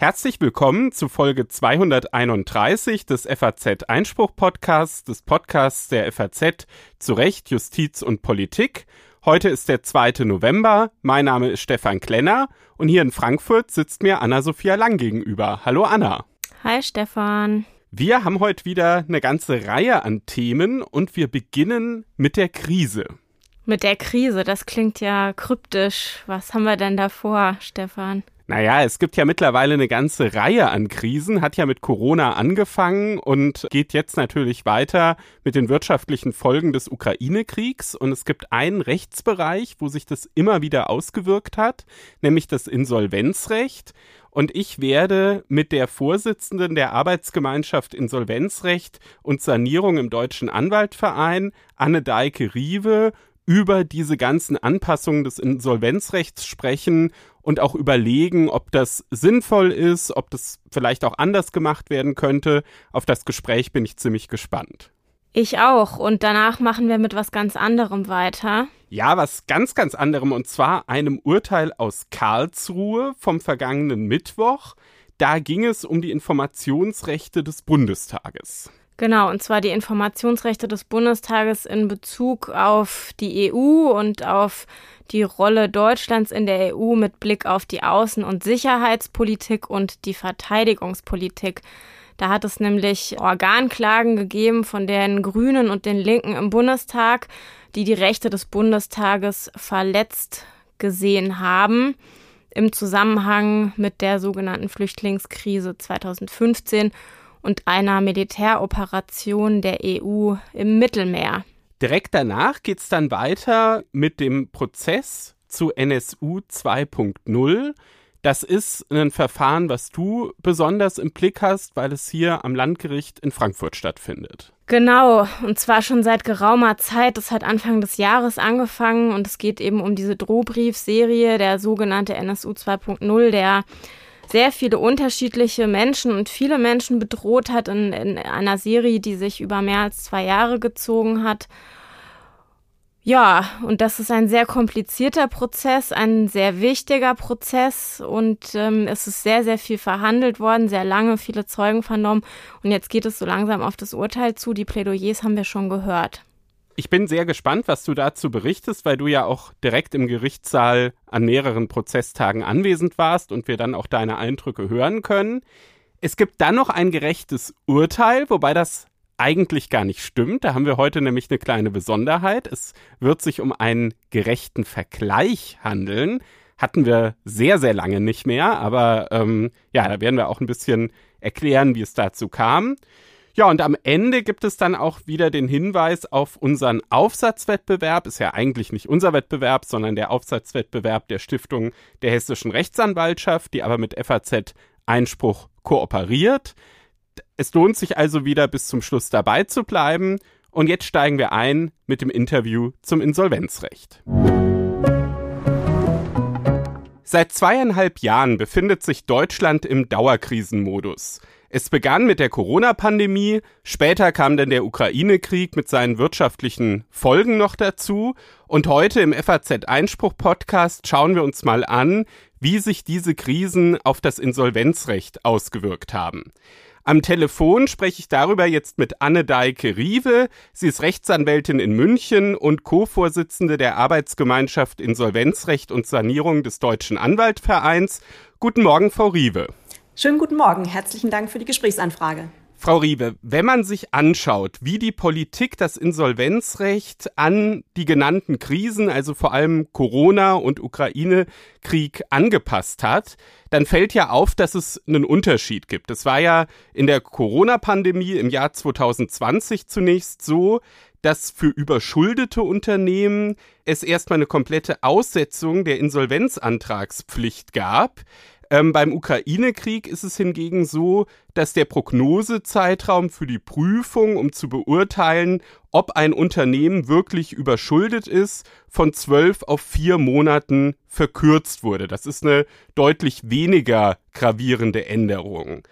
Herzlich willkommen zu Folge 231 des FAZ Einspruch Podcasts, des Podcasts der FAZ zu Recht, Justiz und Politik. Heute ist der 2. November. Mein Name ist Stefan Klenner und hier in Frankfurt sitzt mir Anna-Sophia Lang gegenüber. Hallo Anna. Hi Stefan. Wir haben heute wieder eine ganze Reihe an Themen und wir beginnen mit der Krise. Mit der Krise, das klingt ja kryptisch. Was haben wir denn davor, Stefan? Naja, es gibt ja mittlerweile eine ganze Reihe an Krisen, hat ja mit Corona angefangen und geht jetzt natürlich weiter mit den wirtschaftlichen Folgen des Ukraine-Kriegs. Und es gibt einen Rechtsbereich, wo sich das immer wieder ausgewirkt hat, nämlich das Insolvenzrecht. Und ich werde mit der Vorsitzenden der Arbeitsgemeinschaft Insolvenzrecht und Sanierung im Deutschen Anwaltverein, Anne Deike Riewe, über diese ganzen Anpassungen des Insolvenzrechts sprechen und auch überlegen, ob das sinnvoll ist, ob das vielleicht auch anders gemacht werden könnte. Auf das Gespräch bin ich ziemlich gespannt. Ich auch. Und danach machen wir mit was ganz anderem weiter. Ja, was ganz, ganz anderem. Und zwar einem Urteil aus Karlsruhe vom vergangenen Mittwoch. Da ging es um die Informationsrechte des Bundestages. Genau, und zwar die Informationsrechte des Bundestages in Bezug auf die EU und auf die Rolle Deutschlands in der EU mit Blick auf die Außen- und Sicherheitspolitik und die Verteidigungspolitik. Da hat es nämlich Organklagen gegeben von den Grünen und den Linken im Bundestag, die die Rechte des Bundestages verletzt gesehen haben im Zusammenhang mit der sogenannten Flüchtlingskrise 2015 und einer Militäroperation der EU im Mittelmeer. Direkt danach geht es dann weiter mit dem Prozess zu NSU 2.0. Das ist ein Verfahren, was du besonders im Blick hast, weil es hier am Landgericht in Frankfurt stattfindet. Genau, und zwar schon seit geraumer Zeit. Das hat Anfang des Jahres angefangen und es geht eben um diese Drohbriefserie, der sogenannte NSU 2.0, der sehr viele unterschiedliche Menschen und viele Menschen bedroht hat in, in einer Serie, die sich über mehr als zwei Jahre gezogen hat. Ja, und das ist ein sehr komplizierter Prozess, ein sehr wichtiger Prozess und ähm, es ist sehr, sehr viel verhandelt worden, sehr lange, viele Zeugen vernommen und jetzt geht es so langsam auf das Urteil zu. Die Plädoyers haben wir schon gehört. Ich bin sehr gespannt, was du dazu berichtest, weil du ja auch direkt im Gerichtssaal an mehreren Prozesstagen anwesend warst und wir dann auch deine Eindrücke hören können. Es gibt dann noch ein gerechtes Urteil, wobei das eigentlich gar nicht stimmt. Da haben wir heute nämlich eine kleine Besonderheit. Es wird sich um einen gerechten Vergleich handeln. Hatten wir sehr, sehr lange nicht mehr, aber ähm, ja, da werden wir auch ein bisschen erklären, wie es dazu kam. Ja, und am Ende gibt es dann auch wieder den Hinweis auf unseren Aufsatzwettbewerb. Ist ja eigentlich nicht unser Wettbewerb, sondern der Aufsatzwettbewerb der Stiftung der Hessischen Rechtsanwaltschaft, die aber mit FAZ Einspruch kooperiert. Es lohnt sich also wieder bis zum Schluss dabei zu bleiben. Und jetzt steigen wir ein mit dem Interview zum Insolvenzrecht. Seit zweieinhalb Jahren befindet sich Deutschland im Dauerkrisenmodus. Es begann mit der Corona-Pandemie, später kam dann der Ukraine-Krieg mit seinen wirtschaftlichen Folgen noch dazu und heute im FAZ Einspruch-Podcast schauen wir uns mal an, wie sich diese Krisen auf das Insolvenzrecht ausgewirkt haben. Am Telefon spreche ich darüber jetzt mit Anne Deike Riewe. Sie ist Rechtsanwältin in München und Co-Vorsitzende der Arbeitsgemeinschaft Insolvenzrecht und Sanierung des Deutschen Anwaltvereins. Guten Morgen, Frau Riewe. Schönen guten Morgen. Herzlichen Dank für die Gesprächsanfrage. Frau Riebe, wenn man sich anschaut, wie die Politik das Insolvenzrecht an die genannten Krisen, also vor allem Corona und Ukraine-Krieg angepasst hat, dann fällt ja auf, dass es einen Unterschied gibt. Es war ja in der Corona-Pandemie im Jahr 2020 zunächst so, dass für überschuldete Unternehmen es erstmal eine komplette Aussetzung der Insolvenzantragspflicht gab. Ähm, beim Ukraine-Krieg ist es hingegen so, dass der Prognosezeitraum für die Prüfung, um zu beurteilen, ob ein Unternehmen wirklich überschuldet ist, von zwölf auf vier Monaten verkürzt wurde. Das ist eine deutlich weniger gravierende Änderung.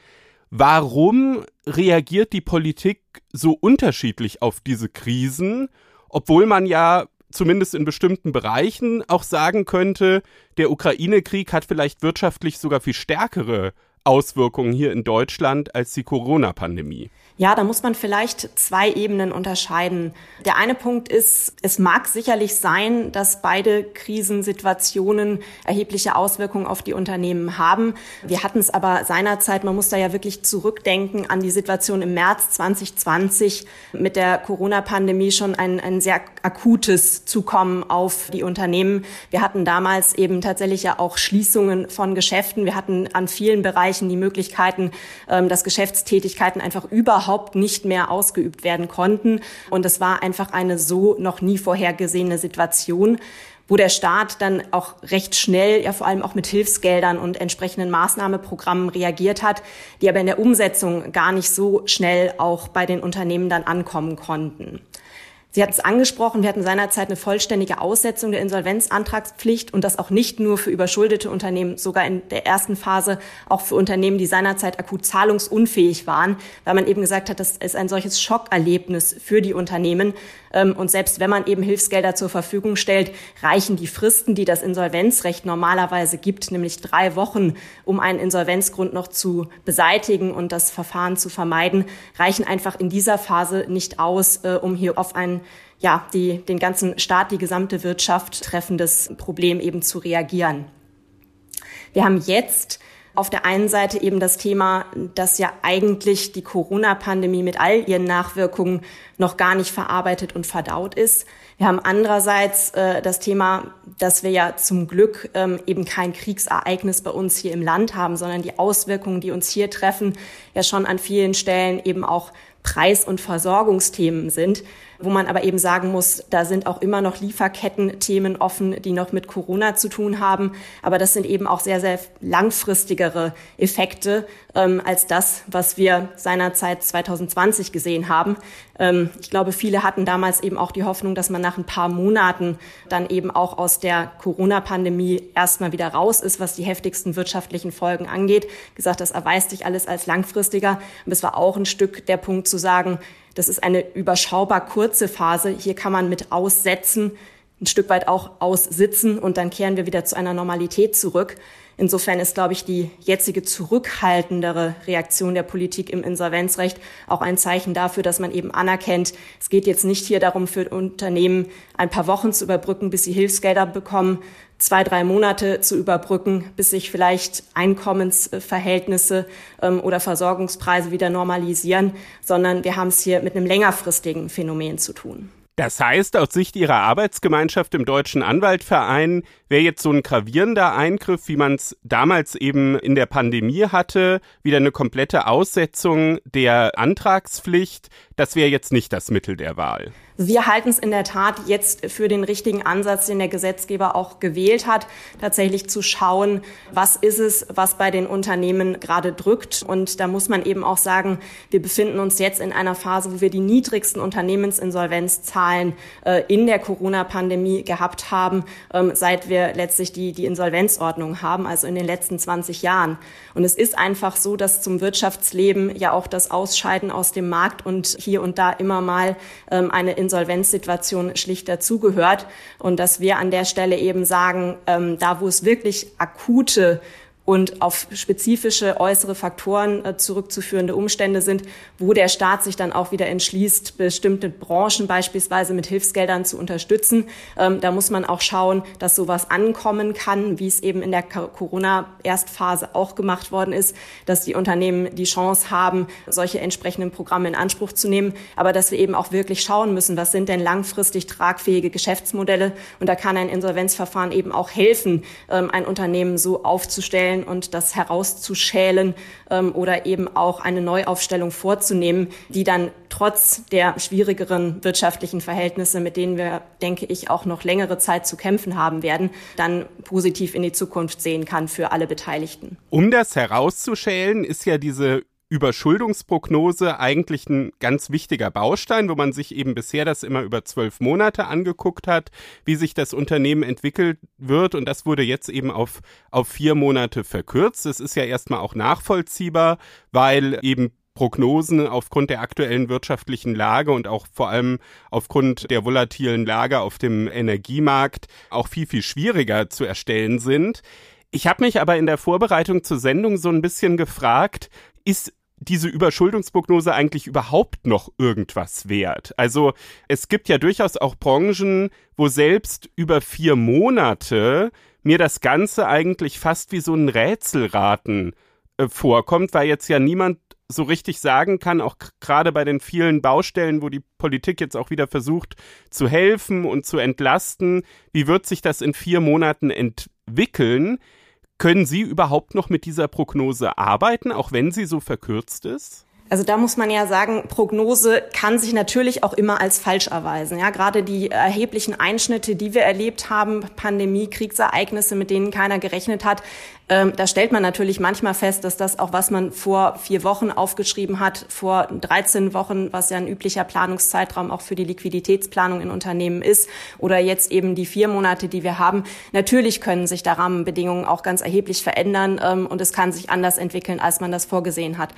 Warum reagiert die Politik so unterschiedlich auf diese Krisen, obwohl man ja zumindest in bestimmten Bereichen auch sagen könnte, der Ukraine-Krieg hat vielleicht wirtschaftlich sogar viel stärkere Auswirkungen hier in Deutschland als die Corona-Pandemie. Ja, da muss man vielleicht zwei Ebenen unterscheiden. Der eine Punkt ist, es mag sicherlich sein, dass beide Krisensituationen erhebliche Auswirkungen auf die Unternehmen haben. Wir hatten es aber seinerzeit, man muss da ja wirklich zurückdenken an die Situation im März 2020 mit der Corona-Pandemie schon ein, ein sehr akutes Zukommen auf die Unternehmen. Wir hatten damals eben tatsächlich ja auch Schließungen von Geschäften. Wir hatten an vielen Bereichen die Möglichkeiten, ähm, dass Geschäftstätigkeiten einfach überhaupt überhaupt nicht mehr ausgeübt werden konnten. Und es war einfach eine so noch nie vorhergesehene Situation wo der Staat dann auch recht schnell, ja vor allem auch mit Hilfsgeldern und entsprechenden Maßnahmeprogrammen reagiert hat, die aber in der Umsetzung gar nicht so schnell auch bei den Unternehmen dann ankommen konnten. Sie hatten es angesprochen, wir hatten seinerzeit eine vollständige Aussetzung der Insolvenzantragspflicht und das auch nicht nur für überschuldete Unternehmen, sogar in der ersten Phase auch für Unternehmen, die seinerzeit akut zahlungsunfähig waren, weil man eben gesagt hat, das ist ein solches Schockerlebnis für die Unternehmen. Ähm, und selbst wenn man eben Hilfsgelder zur Verfügung stellt, reichen die Fristen, die das Insolvenzrecht normalerweise gibt, nämlich drei Wochen, um einen Insolvenzgrund noch zu beseitigen und das Verfahren zu vermeiden, reichen einfach in dieser Phase nicht aus, äh, um hier auf ein ja, die, den ganzen Staat, die gesamte Wirtschaft treffendes Problem eben zu reagieren. Wir haben jetzt auf der einen Seite eben das Thema, dass ja eigentlich die Corona-Pandemie mit all ihren Nachwirkungen noch gar nicht verarbeitet und verdaut ist. Wir haben andererseits äh, das Thema, dass wir ja zum Glück ähm, eben kein Kriegsereignis bei uns hier im Land haben, sondern die Auswirkungen, die uns hier treffen, ja schon an vielen Stellen eben auch Preis- und Versorgungsthemen sind, wo man aber eben sagen muss, da sind auch immer noch Lieferketten-Themen offen, die noch mit Corona zu tun haben. Aber das sind eben auch sehr, sehr langfristigere Effekte ähm, als das, was wir seinerzeit 2020 gesehen haben. Ähm, ich glaube, viele hatten damals eben auch die Hoffnung, dass man nach ein paar Monaten dann eben auch aus der Corona-Pandemie erstmal wieder raus ist, was die heftigsten wirtschaftlichen Folgen angeht. Gesagt, das erweist sich alles als langfristiger. Und es war auch ein Stück der Punkt zu sagen, das ist eine überschaubar kurze Phase. Hier kann man mit aussetzen, ein Stück weit auch aussitzen und dann kehren wir wieder zu einer Normalität zurück. Insofern ist, glaube ich, die jetzige zurückhaltendere Reaktion der Politik im Insolvenzrecht auch ein Zeichen dafür, dass man eben anerkennt, es geht jetzt nicht hier darum, für Unternehmen ein paar Wochen zu überbrücken, bis sie Hilfsgelder bekommen, zwei, drei Monate zu überbrücken, bis sich vielleicht Einkommensverhältnisse ähm, oder Versorgungspreise wieder normalisieren, sondern wir haben es hier mit einem längerfristigen Phänomen zu tun. Das heißt, aus Sicht Ihrer Arbeitsgemeinschaft im Deutschen Anwaltverein wäre jetzt so ein gravierender Eingriff, wie man es damals eben in der Pandemie hatte, wieder eine komplette Aussetzung der Antragspflicht. Das wäre jetzt nicht das Mittel der Wahl. Wir halten es in der Tat jetzt für den richtigen Ansatz, den der Gesetzgeber auch gewählt hat, tatsächlich zu schauen, was ist es, was bei den Unternehmen gerade drückt. Und da muss man eben auch sagen, wir befinden uns jetzt in einer Phase, wo wir die niedrigsten Unternehmensinsolvenzzahlen äh, in der Corona-Pandemie gehabt haben, ähm, seit wir letztlich die, die Insolvenzordnung haben, also in den letzten 20 Jahren. Und es ist einfach so, dass zum Wirtschaftsleben ja auch das Ausscheiden aus dem Markt und hier und da immer mal ähm, eine Insolvenzsituation schlicht dazugehört und dass wir an der Stelle eben sagen, ähm, da wo es wirklich akute und auf spezifische äußere Faktoren äh, zurückzuführende Umstände sind, wo der Staat sich dann auch wieder entschließt, bestimmte Branchen beispielsweise mit Hilfsgeldern zu unterstützen. Ähm, da muss man auch schauen, dass sowas ankommen kann, wie es eben in der Corona-Erstphase auch gemacht worden ist, dass die Unternehmen die Chance haben, solche entsprechenden Programme in Anspruch zu nehmen, aber dass wir eben auch wirklich schauen müssen, was sind denn langfristig tragfähige Geschäftsmodelle und da kann ein Insolvenzverfahren eben auch helfen, ähm, ein Unternehmen so aufzustellen, herzustellen und das herauszuschälen ähm, oder eben auch eine Neuaufstellung vorzunehmen, die dann trotz der schwierigeren wirtschaftlichen Verhältnisse, mit denen wir, denke ich, auch noch längere Zeit zu kämpfen haben werden, dann positiv in die Zukunft sehen kann für alle Beteiligten. Um das herauszuschälen, ist ja diese Überschuldungsprognose eigentlich ein ganz wichtiger Baustein, wo man sich eben bisher das immer über zwölf Monate angeguckt hat, wie sich das Unternehmen entwickelt wird. Und das wurde jetzt eben auf, auf vier Monate verkürzt. Das ist ja erstmal auch nachvollziehbar, weil eben Prognosen aufgrund der aktuellen wirtschaftlichen Lage und auch vor allem aufgrund der volatilen Lage auf dem Energiemarkt auch viel, viel schwieriger zu erstellen sind. Ich habe mich aber in der Vorbereitung zur Sendung so ein bisschen gefragt, ist diese Überschuldungsprognose eigentlich überhaupt noch irgendwas wert? Also es gibt ja durchaus auch Branchen, wo selbst über vier Monate mir das Ganze eigentlich fast wie so ein Rätselraten äh, vorkommt, weil jetzt ja niemand so richtig sagen kann, auch gerade bei den vielen Baustellen, wo die Politik jetzt auch wieder versucht zu helfen und zu entlasten, wie wird sich das in vier Monaten entwickeln? Können Sie überhaupt noch mit dieser Prognose arbeiten, auch wenn sie so verkürzt ist? Also da muss man ja sagen, Prognose kann sich natürlich auch immer als falsch erweisen. Ja, gerade die erheblichen Einschnitte, die wir erlebt haben, Pandemie, Kriegsereignisse, mit denen keiner gerechnet hat, ähm, da stellt man natürlich manchmal fest, dass das auch, was man vor vier Wochen aufgeschrieben hat, vor 13 Wochen, was ja ein üblicher Planungszeitraum auch für die Liquiditätsplanung in Unternehmen ist, oder jetzt eben die vier Monate, die wir haben. Natürlich können sich da Rahmenbedingungen auch ganz erheblich verändern ähm, und es kann sich anders entwickeln, als man das vorgesehen hat.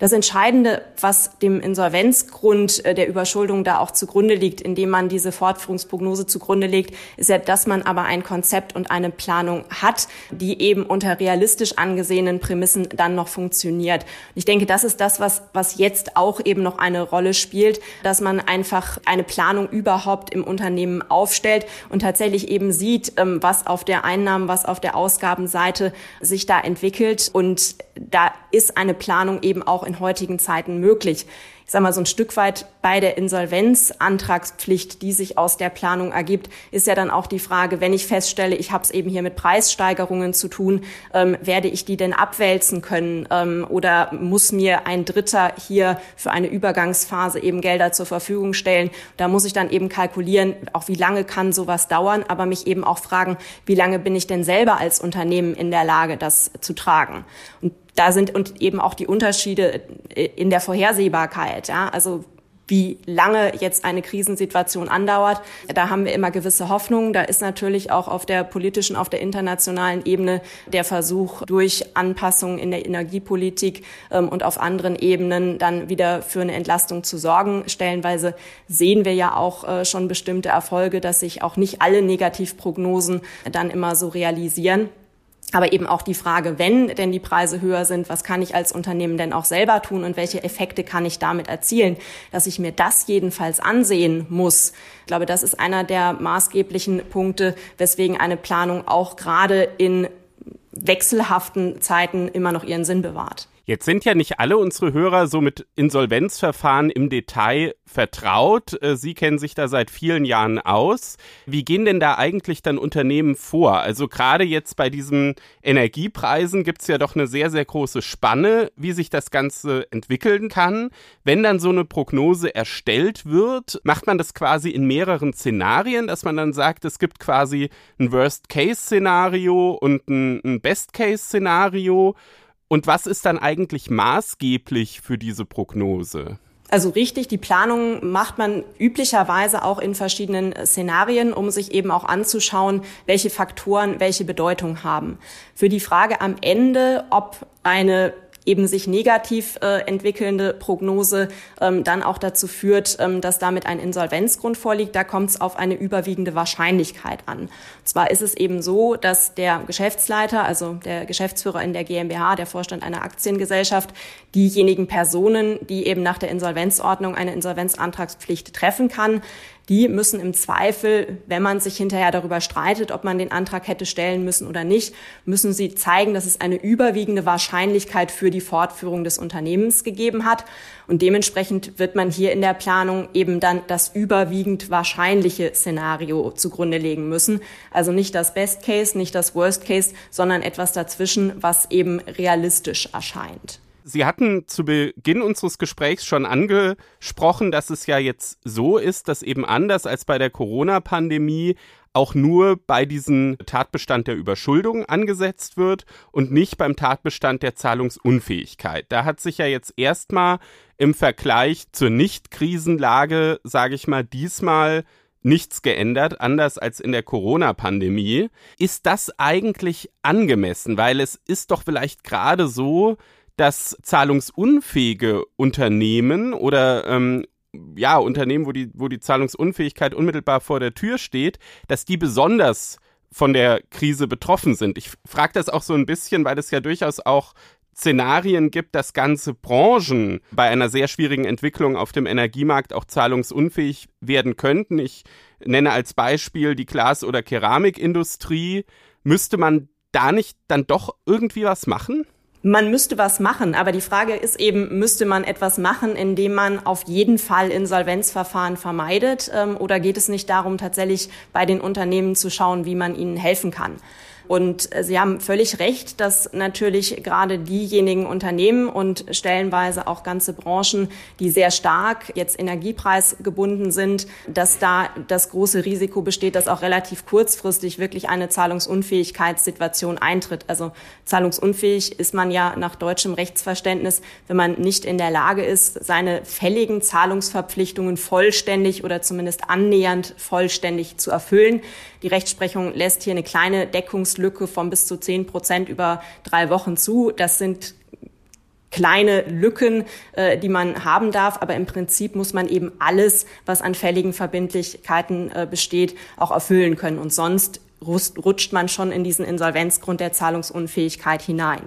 Das Entscheidende, was dem Insolvenzgrund äh, der Überschuldung da auch zugrunde liegt, indem man diese Fortführungsprognose zugrunde legt, ist ja, dass man aber ein Konzept und eine Planung hat, die eben unter unter realistisch angesehenen Prämissen dann noch funktioniert. ich denke, das ist das, was, was jetzt auch eben noch eine Rolle spielt, dass man einfach eine Planung überhaupt im Unternehmen aufstellt und tatsächlich eben sieht, ähm, was auf der Einnahmen, was auf der Ausgabenseite sich da entwickelt. Und da ist eine Planung eben auch in heutigen Zeiten möglich ich sage mal, so ein Stück weit bei der Insolvenzantragspflicht, die sich aus der Planung ergibt, ist ja dann auch die Frage, wenn ich feststelle, ich habe es eben hier mit Preissteigerungen zu tun, ähm, werde ich die denn abwälzen können ähm, oder muss mir ein Dritter hier für eine Übergangsphase eben Gelder zur Verfügung stellen? Da muss ich dann eben kalkulieren, auch wie lange kann sowas dauern, aber mich eben auch fragen, wie lange bin ich denn selber als Unternehmen in der Lage, das zu tragen? Und da sind und eben auch die Unterschiede in der Vorhersehbarkeit. Ja? Also wie lange jetzt eine Krisensituation andauert. Da haben wir immer gewisse Hoffnungen. Da ist natürlich auch auf der politischen, auf der internationalen Ebene der Versuch, durch Anpassungen in der Energiepolitik ähm, und auf anderen Ebenen dann wieder für eine Entlastung zu sorgen. Stellenweise sehen wir ja auch äh, schon bestimmte Erfolge, dass sich auch nicht alle Negativprognosen dann immer so realisieren. Aber eben auch die Frage, wenn denn die Preise höher sind, was kann ich als Unternehmen denn auch selber tun und welche Effekte kann ich damit erzielen, dass ich mir das jedenfalls ansehen muss. Ich glaube, das ist einer der maßgeblichen Punkte, weswegen eine Planung auch gerade in wechselhaften Zeiten immer noch ihren Sinn bewahrt. Jetzt sind ja nicht alle unsere Hörer so mit Insolvenzverfahren im Detail vertraut. Äh, Sie kennen sich da seit vielen Jahren aus. Wie gehen denn da eigentlich dann Unternehmen vor? Also gerade jetzt bei diesen Energiepreisen gibt es ja doch eine sehr, sehr große Spanne, wie sich das Ganze entwickeln kann. Wenn dann so eine Prognose erstellt wird, macht man das quasi in mehreren Szenarien, dass man dann sagt, es gibt quasi ein Worst-Case-Szenario und ein, ein Best-Case-Szenario. Und was ist dann eigentlich maßgeblich für diese Prognose? Also richtig, die Planung macht man üblicherweise auch in verschiedenen Szenarien, um sich eben auch anzuschauen, welche Faktoren welche Bedeutung haben. Für die Frage am Ende, ob eine eben sich negativ äh, entwickelnde Prognose ähm, dann auch dazu führt, ähm, dass damit ein Insolvenzgrund vorliegt. Da kommt es auf eine überwiegende Wahrscheinlichkeit an. Und zwar ist es eben so, dass der Geschäftsleiter, also der Geschäftsführer in der GmbH, der Vorstand einer Aktiengesellschaft, diejenigen Personen, die eben nach der Insolvenzordnung eine Insolvenzantragspflicht treffen kann, die müssen im Zweifel, wenn man sich hinterher darüber streitet, ob man den Antrag hätte stellen müssen oder nicht, müssen sie zeigen, dass es eine überwiegende Wahrscheinlichkeit für die Fortführung des Unternehmens gegeben hat. Und dementsprechend wird man hier in der Planung eben dann das überwiegend wahrscheinliche Szenario zugrunde legen müssen. Also nicht das Best Case, nicht das Worst Case, sondern etwas dazwischen, was eben realistisch erscheint. Sie hatten zu Beginn unseres Gesprächs schon angesprochen, dass es ja jetzt so ist, dass eben anders als bei der Corona-Pandemie auch nur bei diesem Tatbestand der Überschuldung angesetzt wird und nicht beim Tatbestand der Zahlungsunfähigkeit. Da hat sich ja jetzt erstmal im Vergleich zur Nicht-Krisenlage, sage ich mal, diesmal nichts geändert, anders als in der Corona-Pandemie. Ist das eigentlich angemessen? Weil es ist doch vielleicht gerade so, dass zahlungsunfähige Unternehmen oder ähm, ja, Unternehmen, wo die, wo die Zahlungsunfähigkeit unmittelbar vor der Tür steht, dass die besonders von der Krise betroffen sind. Ich frage das auch so ein bisschen, weil es ja durchaus auch Szenarien gibt, dass ganze Branchen bei einer sehr schwierigen Entwicklung auf dem Energiemarkt auch zahlungsunfähig werden könnten. Ich nenne als Beispiel die Glas- oder Keramikindustrie. Müsste man da nicht dann doch irgendwie was machen? Man müsste was machen, aber die Frage ist eben, müsste man etwas machen, indem man auf jeden Fall Insolvenzverfahren vermeidet? Ähm, oder geht es nicht darum, tatsächlich bei den Unternehmen zu schauen, wie man ihnen helfen kann? Und äh, Sie haben völlig recht, dass natürlich gerade diejenigen Unternehmen und stellenweise auch ganze Branchen, die sehr stark jetzt energiepreisgebunden sind, dass da das große Risiko besteht, dass auch relativ kurzfristig wirklich eine Zahlungsunfähigkeitssituation eintritt. Also zahlungsunfähig ist man ja nach deutschem Rechtsverständnis, wenn man nicht in der Lage ist, seine fälligen Zahlungsverpflichtungen vollständig oder zumindest annähernd vollständig zu erfüllen. Die Rechtsprechung lässt hier eine kleine Deckungslücke von bis zu zehn Prozent über drei Wochen zu. Das sind kleine Lücken, äh, die man haben darf. Aber im Prinzip muss man eben alles, was an fälligen Verbindlichkeiten äh, besteht, auch erfüllen können. Und sonst rutscht man schon in diesen Insolvenzgrund der Zahlungsunfähigkeit hinein.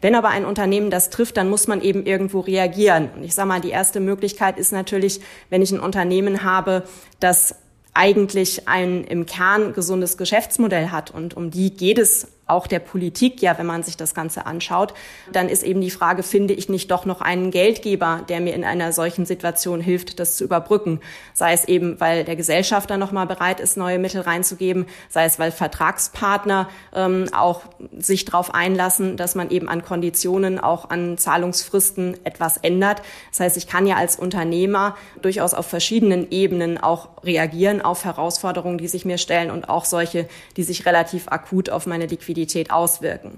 Wenn aber ein Unternehmen das trifft, dann muss man eben irgendwo reagieren. Und ich sage mal, die erste Möglichkeit ist natürlich, wenn ich ein Unternehmen habe, das eigentlich ein im Kern gesundes Geschäftsmodell hat. Und um die geht es auch der Politik, ja, wenn man sich das Ganze anschaut, dann ist eben die Frage, finde ich nicht doch noch einen Geldgeber, der mir in einer solchen Situation hilft, das zu überbrücken? Sei es eben, weil der Gesellschafter nochmal bereit ist, neue Mittel reinzugeben, sei es, weil Vertragspartner ähm, auch sich darauf einlassen, dass man eben an Konditionen, auch an Zahlungsfristen etwas ändert. Das heißt, ich kann ja als Unternehmer durchaus auf verschiedenen Ebenen auch reagieren auf Herausforderungen, die sich mir stellen und auch solche, die sich relativ akut auf meine Liquidität Liquidität auswirken.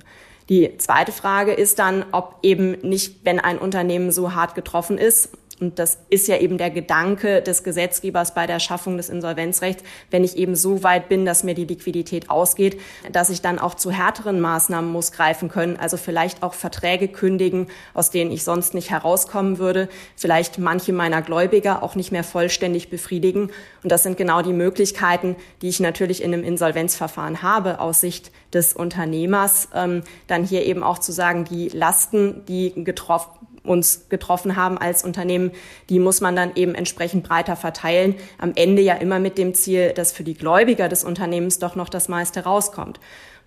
Die zweite Frage ist dann, ob eben nicht, wenn ein Unternehmen so hart getroffen ist, und das ist ja eben der Gedanke des Gesetzgebers bei der Schaffung des Insolvenzrechts, wenn ich eben so weit bin, dass mir die Liquidität ausgeht, dass ich dann auch zu härteren Maßnahmen muss greifen können, also vielleicht auch Verträge kündigen, aus denen ich sonst nicht herauskommen würde, vielleicht manche meiner Gläubiger auch nicht mehr vollständig befriedigen. Und das sind genau die Möglichkeiten, die ich natürlich in einem Insolvenzverfahren habe, aus Sicht des Unternehmers, ähm, dann hier eben auch zu sagen, die Lasten, die getroffen uns getroffen haben als Unternehmen, die muss man dann eben entsprechend breiter verteilen. Am Ende ja immer mit dem Ziel, dass für die Gläubiger des Unternehmens doch noch das meiste rauskommt.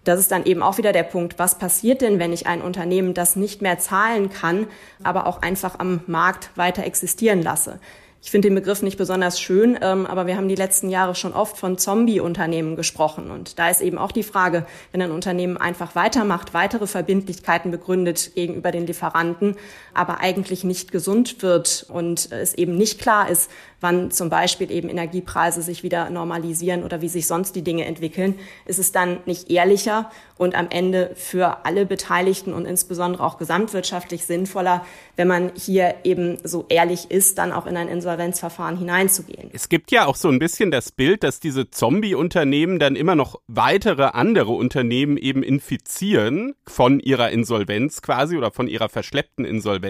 Das ist dann eben auch wieder der Punkt, was passiert denn, wenn ich ein Unternehmen, das nicht mehr zahlen kann, aber auch einfach am Markt weiter existieren lasse? Ich finde den Begriff nicht besonders schön, ähm, aber wir haben die letzten Jahre schon oft von Zombie-Unternehmen gesprochen. Und da ist eben auch die Frage, wenn ein Unternehmen einfach weitermacht, weitere Verbindlichkeiten begründet gegenüber den Lieferanten, aber eigentlich nicht gesund wird und es eben nicht klar ist, wann zum Beispiel eben Energiepreise sich wieder normalisieren oder wie sich sonst die Dinge entwickeln, ist es dann nicht ehrlicher und am Ende für alle Beteiligten und insbesondere auch gesamtwirtschaftlich sinnvoller, wenn man hier eben so ehrlich ist, dann auch in ein Insolvenzverfahren hineinzugehen. Es gibt ja auch so ein bisschen das Bild, dass diese Zombie-Unternehmen dann immer noch weitere andere Unternehmen eben infizieren von ihrer Insolvenz quasi oder von ihrer verschleppten Insolvenz,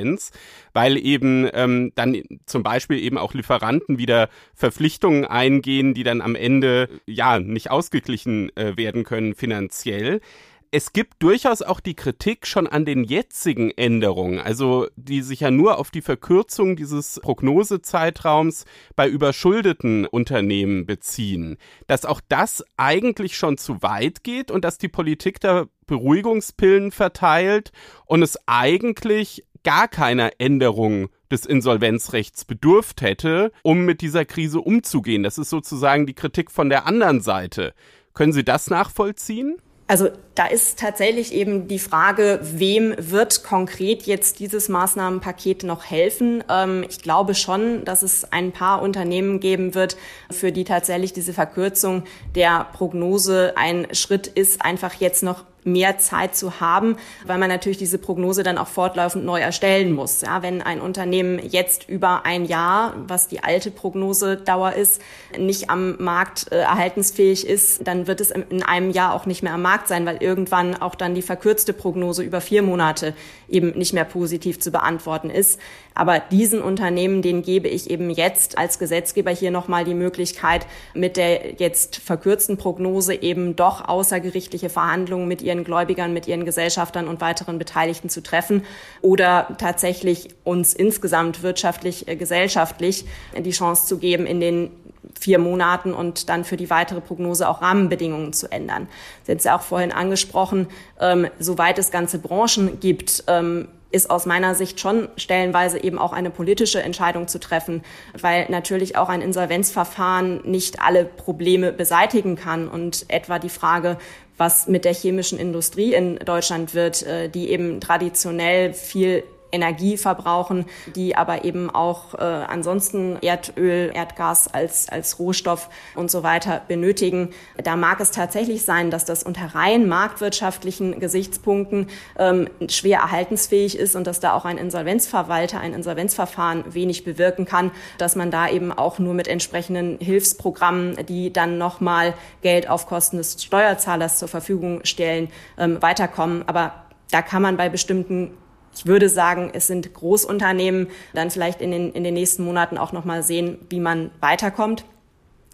weil eben ähm, dann zum Beispiel eben auch Lieferanten wieder Verpflichtungen eingehen, die dann am Ende ja nicht ausgeglichen äh, werden können finanziell. Es gibt durchaus auch die Kritik schon an den jetzigen Änderungen, also die sich ja nur auf die Verkürzung dieses Prognosezeitraums bei überschuldeten Unternehmen beziehen, dass auch das eigentlich schon zu weit geht und dass die Politik da Beruhigungspillen verteilt und es eigentlich gar keiner Änderung des Insolvenzrechts bedurft hätte, um mit dieser Krise umzugehen. Das ist sozusagen die Kritik von der anderen Seite. Können Sie das nachvollziehen? Also da ist tatsächlich eben die Frage, wem wird konkret jetzt dieses Maßnahmenpaket noch helfen? Ähm, ich glaube schon, dass es ein paar Unternehmen geben wird, für die tatsächlich diese Verkürzung der Prognose ein Schritt ist, einfach jetzt noch mehr Zeit zu haben, weil man natürlich diese Prognose dann auch fortlaufend neu erstellen muss. Ja, wenn ein Unternehmen jetzt über ein Jahr, was die alte Prognosedauer ist, nicht am Markt äh, erhaltensfähig ist, dann wird es in einem Jahr auch nicht mehr am Markt sein, weil irgendwann auch dann die verkürzte Prognose über vier Monate eben nicht mehr positiv zu beantworten ist. Aber diesen Unternehmen, denen gebe ich eben jetzt als Gesetzgeber hier nochmal die Möglichkeit, mit der jetzt verkürzten Prognose eben doch außergerichtliche Verhandlungen mit ihren Gläubigern, mit ihren Gesellschaftern und weiteren Beteiligten zu treffen oder tatsächlich uns insgesamt wirtschaftlich, äh, gesellschaftlich die Chance zu geben, in den vier Monaten und dann für die weitere Prognose auch Rahmenbedingungen zu ändern. Sie haben es ja auch vorhin angesprochen, ähm, soweit es ganze Branchen gibt, ähm, ist aus meiner Sicht schon stellenweise eben auch eine politische Entscheidung zu treffen, weil natürlich auch ein Insolvenzverfahren nicht alle Probleme beseitigen kann und etwa die Frage, was mit der chemischen Industrie in Deutschland wird, äh, die eben traditionell viel Energie verbrauchen, die aber eben auch äh, ansonsten Erdöl, Erdgas als, als Rohstoff und so weiter benötigen. Da mag es tatsächlich sein, dass das unter rein marktwirtschaftlichen Gesichtspunkten ähm, schwer erhaltensfähig ist und dass da auch ein Insolvenzverwalter, ein Insolvenzverfahren wenig bewirken kann, dass man da eben auch nur mit entsprechenden Hilfsprogrammen, die dann nochmal Geld auf Kosten des Steuerzahlers zur Verfügung stellen, ähm, weiterkommen. Aber da kann man bei bestimmten ich würde sagen, es sind Großunternehmen, dann vielleicht in den, in den nächsten Monaten auch nochmal sehen, wie man weiterkommt.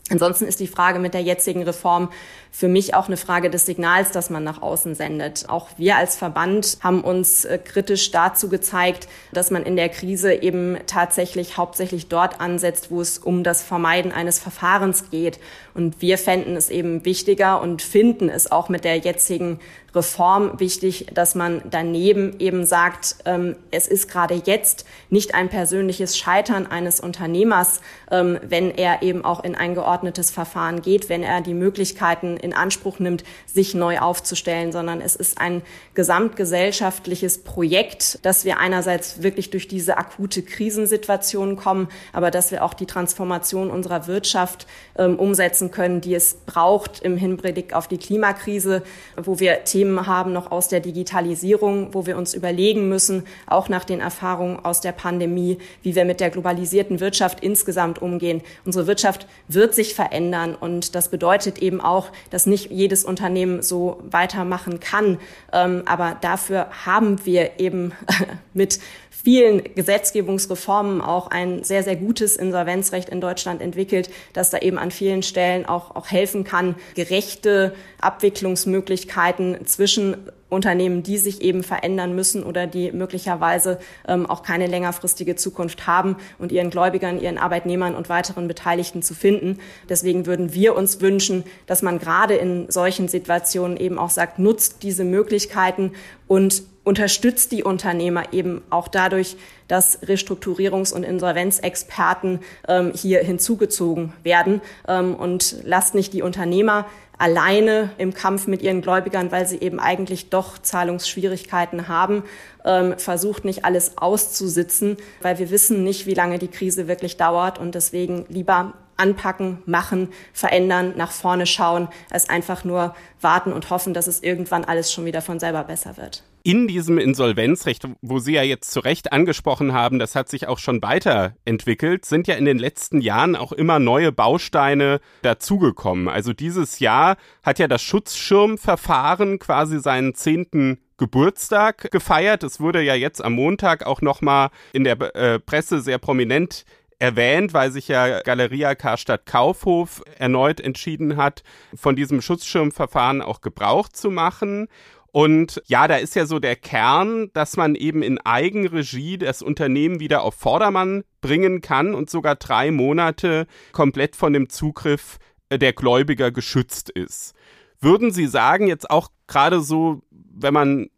Ansonsten ist die Frage mit der jetzigen Reform für mich auch eine Frage des Signals, das man nach außen sendet. Auch wir als Verband haben uns äh, kritisch dazu gezeigt, dass man in der Krise eben tatsächlich hauptsächlich dort ansetzt, wo es um das Vermeiden eines Verfahrens geht. Und wir fänden es eben wichtiger und finden es auch mit der jetzigen Reform wichtig, dass man daneben eben sagt, ähm, es ist gerade jetzt nicht ein persönliches Scheitern eines Unternehmers, ähm, wenn er eben auch in ein geordnetes Verfahren geht, wenn er die Möglichkeiten in Anspruch nimmt, sich neu aufzustellen, sondern es ist ein gesamtgesellschaftliches Projekt, dass wir einerseits wirklich durch diese akute Krisensituation kommen, aber dass wir auch die Transformation unserer Wirtschaft ähm, umsetzen können, die es braucht im Hinblick auf die Klimakrise, wo wir Themen Themen haben noch aus der Digitalisierung, wo wir uns überlegen müssen, auch nach den Erfahrungen aus der Pandemie, wie wir mit der globalisierten Wirtschaft insgesamt umgehen. Unsere Wirtschaft wird sich verändern und das bedeutet eben auch, dass nicht jedes Unternehmen so weitermachen kann. Ähm, aber dafür haben wir eben mit vielen Gesetzgebungsreformen auch ein sehr, sehr gutes Insolvenzrecht in Deutschland entwickelt, das da eben an vielen Stellen auch, auch helfen kann, gerechte Abwicklungsmöglichkeiten zwischen Unternehmen, die sich eben verändern müssen oder die möglicherweise ähm, auch keine längerfristige Zukunft haben und ihren Gläubigern, ihren Arbeitnehmern und weiteren Beteiligten zu finden. Deswegen würden wir uns wünschen, dass man gerade in solchen Situationen eben auch sagt, nutzt diese Möglichkeiten und unterstützt die Unternehmer eben auch dadurch, dass Restrukturierungs- und Insolvenzexperten ähm, hier hinzugezogen werden. Ähm, und lasst nicht die Unternehmer alleine im Kampf mit ihren Gläubigern, weil sie eben eigentlich doch Zahlungsschwierigkeiten haben, ähm, versucht nicht alles auszusitzen, weil wir wissen nicht, wie lange die Krise wirklich dauert. Und deswegen lieber anpacken, machen, verändern, nach vorne schauen, als einfach nur warten und hoffen, dass es irgendwann alles schon wieder von selber besser wird in diesem Insolvenzrecht, wo Sie ja jetzt zu Recht angesprochen haben, das hat sich auch schon weiterentwickelt, sind ja in den letzten Jahren auch immer neue Bausteine dazugekommen. Also dieses Jahr hat ja das Schutzschirmverfahren quasi seinen zehnten Geburtstag gefeiert. Es wurde ja jetzt am Montag auch nochmal in der äh, Presse sehr prominent erwähnt, weil sich ja Galeria Karstadt Kaufhof erneut entschieden hat, von diesem Schutzschirmverfahren auch Gebrauch zu machen. Und ja, da ist ja so der Kern, dass man eben in Eigenregie das Unternehmen wieder auf Vordermann bringen kann und sogar drei Monate komplett von dem Zugriff äh, der Gläubiger geschützt ist. Würden Sie sagen, jetzt auch gerade so, wenn man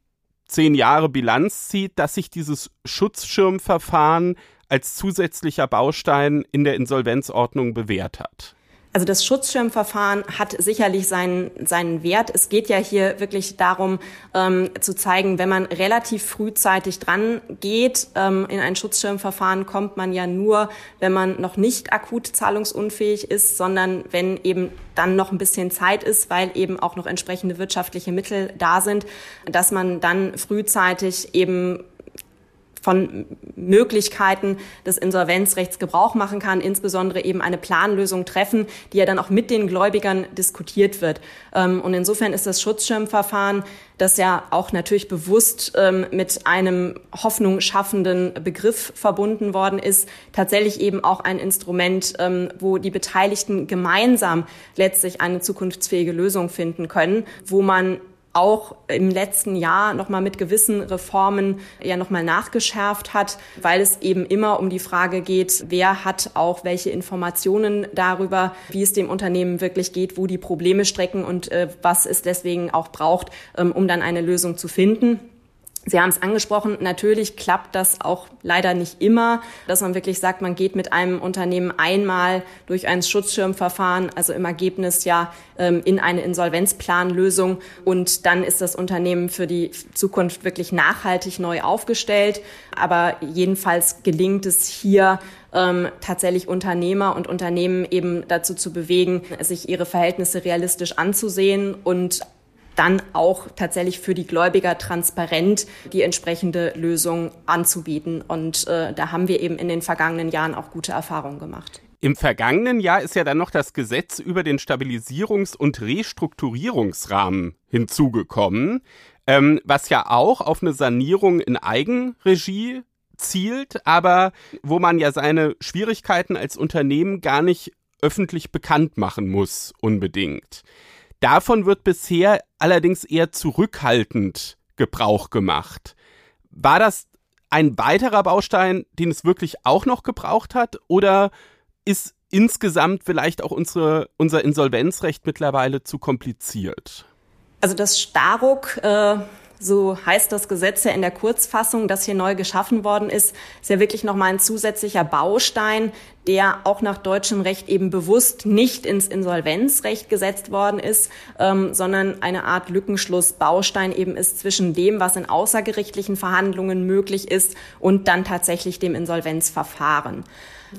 zehn Jahre Bilanz zieht, dass sich dieses Schutzschirmverfahren als zusätzlicher Baustein in der Insolvenzordnung bewährt hat? Also das Schutzschirmverfahren hat sicherlich seinen, seinen Wert. Es geht ja hier wirklich darum, ähm, zu zeigen, wenn man relativ frühzeitig dran geht, ähm, in ein Schutzschirmverfahren kommt man ja nur, wenn man noch nicht akut zahlungsunfähig ist, sondern wenn eben dann noch ein bisschen Zeit ist, weil eben auch noch entsprechende wirtschaftliche Mittel da sind, dass man dann frühzeitig eben von Möglichkeiten des Insolvenzrechts Gebrauch machen kann, insbesondere eben eine Planlösung treffen, die ja dann auch mit den Gläubigern diskutiert wird. Ähm, und insofern ist das Schutzschirmverfahren, das ja auch natürlich bewusst ähm, mit einem Hoffnung schaffenden Begriff verbunden worden ist, tatsächlich eben auch ein Instrument, ähm, wo die Beteiligten gemeinsam letztlich eine zukunftsfähige Lösung finden können, wo man auch im letzten Jahr nochmal mit gewissen Reformen ja nochmal nachgeschärft hat, weil es eben immer um die Frage geht, wer hat auch welche Informationen darüber, wie es dem Unternehmen wirklich geht, wo die Probleme strecken und äh, was es deswegen auch braucht, ähm, um dann eine Lösung zu finden. Sie haben es angesprochen, natürlich klappt das auch leider nicht immer, dass man wirklich sagt, man geht mit einem Unternehmen einmal durch ein Schutzschirmverfahren, also im Ergebnis ja ähm, in eine Insolvenzplanlösung und dann ist das Unternehmen für die Zukunft wirklich nachhaltig neu aufgestellt. Aber jedenfalls gelingt es hier, ähm, tatsächlich Unternehmer und Unternehmen eben dazu zu bewegen, sich ihre Verhältnisse realistisch anzusehen und dann auch tatsächlich für die Gläubiger transparent die entsprechende Lösung anzubieten. Und äh, da haben wir eben in den vergangenen Jahren auch gute Erfahrungen gemacht. Im vergangenen Jahr ist ja dann noch das Gesetz über den Stabilisierungs- und Restrukturierungsrahmen hinzugekommen, ähm, was ja auch auf eine Sanierung in Eigenregie zielt, aber wo man ja seine Schwierigkeiten als Unternehmen gar nicht öffentlich bekannt machen muss, unbedingt. Davon wird bisher allerdings eher zurückhaltend Gebrauch gemacht. War das ein weiterer Baustein, den es wirklich auch noch gebraucht hat? Oder ist insgesamt vielleicht auch unsere, unser Insolvenzrecht mittlerweile zu kompliziert? Also das Staruk äh, so heißt das Gesetz ja in der Kurzfassung, das hier neu geschaffen worden ist, ist ja wirklich nochmal ein zusätzlicher Baustein, der auch nach deutschem Recht eben bewusst nicht ins Insolvenzrecht gesetzt worden ist, ähm, sondern eine Art Lückenschluss Baustein eben ist zwischen dem, was in außergerichtlichen Verhandlungen möglich ist und dann tatsächlich dem Insolvenzverfahren.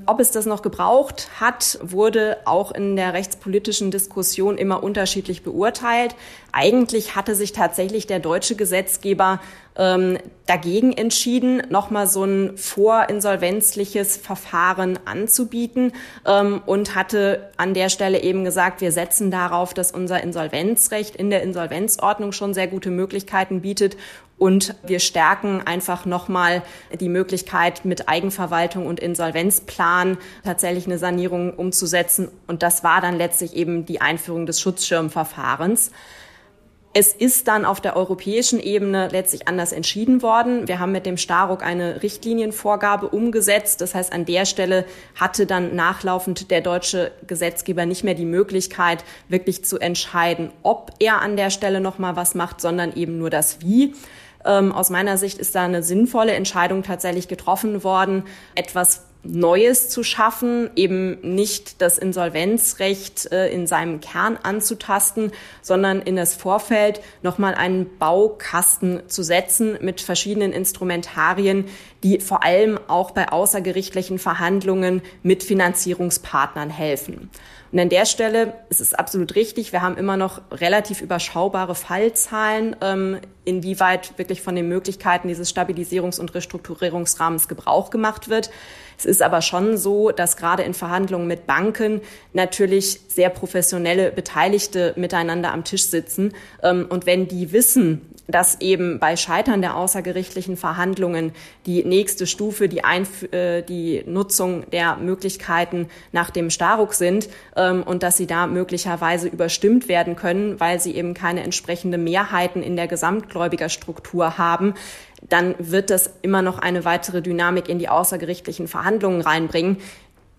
Ob es das noch gebraucht hat, wurde auch in der rechtspolitischen Diskussion immer unterschiedlich beurteilt. Eigentlich hatte sich tatsächlich der deutsche Gesetzgeber ähm, dagegen entschieden, nochmal so ein vorinsolvenzliches Verfahren anzubieten ähm, und hatte an der Stelle eben gesagt, wir setzen darauf, dass unser Insolvenzrecht in der Insolvenzordnung schon sehr gute Möglichkeiten bietet und wir stärken einfach nochmal die Möglichkeit, mit Eigenverwaltung und Insolvenzplan tatsächlich eine Sanierung umzusetzen. Und das war dann letztlich eben die Einführung des Schutzschirmverfahrens. Es ist dann auf der europäischen Ebene letztlich anders entschieden worden. Wir haben mit dem Staruk eine Richtlinienvorgabe umgesetzt. Das heißt, an der Stelle hatte dann nachlaufend der deutsche Gesetzgeber nicht mehr die Möglichkeit, wirklich zu entscheiden, ob er an der Stelle noch mal was macht, sondern eben nur das Wie. Ähm, aus meiner Sicht ist da eine sinnvolle Entscheidung tatsächlich getroffen worden, etwas Neues zu schaffen, eben nicht das Insolvenzrecht äh, in seinem Kern anzutasten, sondern in das Vorfeld nochmal einen Baukasten zu setzen mit verschiedenen Instrumentarien, die vor allem auch bei außergerichtlichen Verhandlungen mit Finanzierungspartnern helfen. Und an der Stelle ist es absolut richtig, wir haben immer noch relativ überschaubare Fallzahlen, ähm, inwieweit wirklich von den Möglichkeiten dieses Stabilisierungs- und Restrukturierungsrahmens Gebrauch gemacht wird. Es ist aber schon so, dass gerade in Verhandlungen mit Banken natürlich sehr professionelle Beteiligte miteinander am Tisch sitzen. Ähm, und wenn die wissen, dass eben bei Scheitern der außergerichtlichen Verhandlungen die nächste Stufe die, Einf äh, die Nutzung der Möglichkeiten nach dem Staruk sind ähm, und dass sie da möglicherweise überstimmt werden können, weil sie eben keine entsprechende Mehrheiten in der Gesamtgläubigerstruktur haben, dann wird das immer noch eine weitere Dynamik in die außergerichtlichen Verhandlungen reinbringen.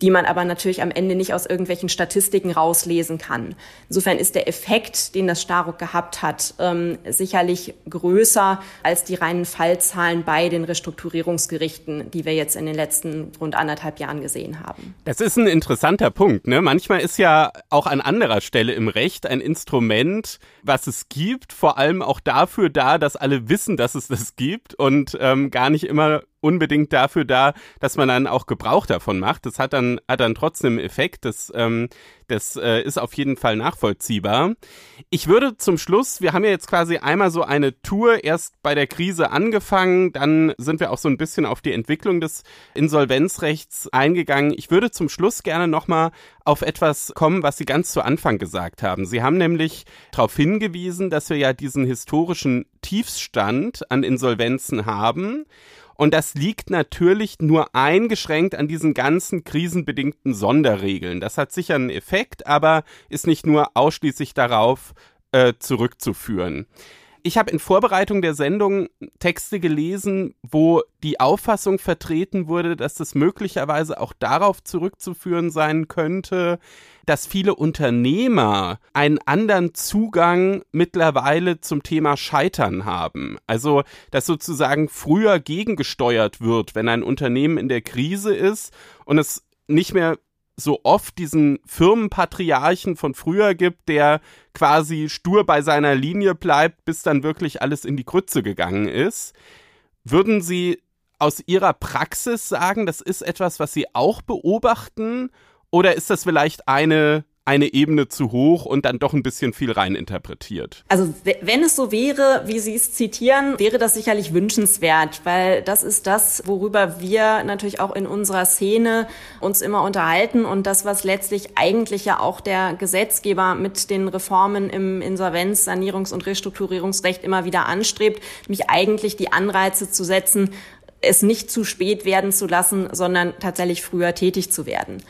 Die man aber natürlich am Ende nicht aus irgendwelchen Statistiken rauslesen kann. Insofern ist der Effekt, den das Staruk gehabt hat, ähm, sicherlich größer als die reinen Fallzahlen bei den Restrukturierungsgerichten, die wir jetzt in den letzten rund anderthalb Jahren gesehen haben. Das ist ein interessanter Punkt. Ne? Manchmal ist ja auch an anderer Stelle im Recht ein Instrument, was es gibt, vor allem auch dafür da, dass alle wissen, dass es das gibt und ähm, gar nicht immer unbedingt dafür da, dass man dann auch Gebrauch davon macht. Das hat dann, hat dann trotzdem Effekt. Das, ähm, das äh, ist auf jeden Fall nachvollziehbar. Ich würde zum Schluss, wir haben ja jetzt quasi einmal so eine Tour erst bei der Krise angefangen, dann sind wir auch so ein bisschen auf die Entwicklung des Insolvenzrechts eingegangen. Ich würde zum Schluss gerne nochmal auf etwas kommen, was Sie ganz zu Anfang gesagt haben. Sie haben nämlich darauf hingewiesen, dass wir ja diesen historischen Tiefstand an Insolvenzen haben. Und das liegt natürlich nur eingeschränkt an diesen ganzen krisenbedingten Sonderregeln. Das hat sicher einen Effekt, aber ist nicht nur ausschließlich darauf äh, zurückzuführen. Ich habe in Vorbereitung der Sendung Texte gelesen, wo die Auffassung vertreten wurde, dass das möglicherweise auch darauf zurückzuführen sein könnte, dass viele Unternehmer einen anderen Zugang mittlerweile zum Thema Scheitern haben. Also, dass sozusagen früher gegengesteuert wird, wenn ein Unternehmen in der Krise ist und es nicht mehr so oft diesen Firmenpatriarchen von früher gibt, der quasi stur bei seiner Linie bleibt, bis dann wirklich alles in die Grütze gegangen ist. Würden Sie aus Ihrer Praxis sagen, das ist etwas, was Sie auch beobachten? Oder ist das vielleicht eine eine Ebene zu hoch und dann doch ein bisschen viel reininterpretiert. Also wenn es so wäre, wie Sie es zitieren, wäre das sicherlich wünschenswert, weil das ist das, worüber wir natürlich auch in unserer Szene uns immer unterhalten und das, was letztlich eigentlich ja auch der Gesetzgeber mit den Reformen im Insolvenz-, Sanierungs- und Restrukturierungsrecht immer wieder anstrebt, nämlich eigentlich die Anreize zu setzen, es nicht zu spät werden zu lassen, sondern tatsächlich früher tätig zu werden.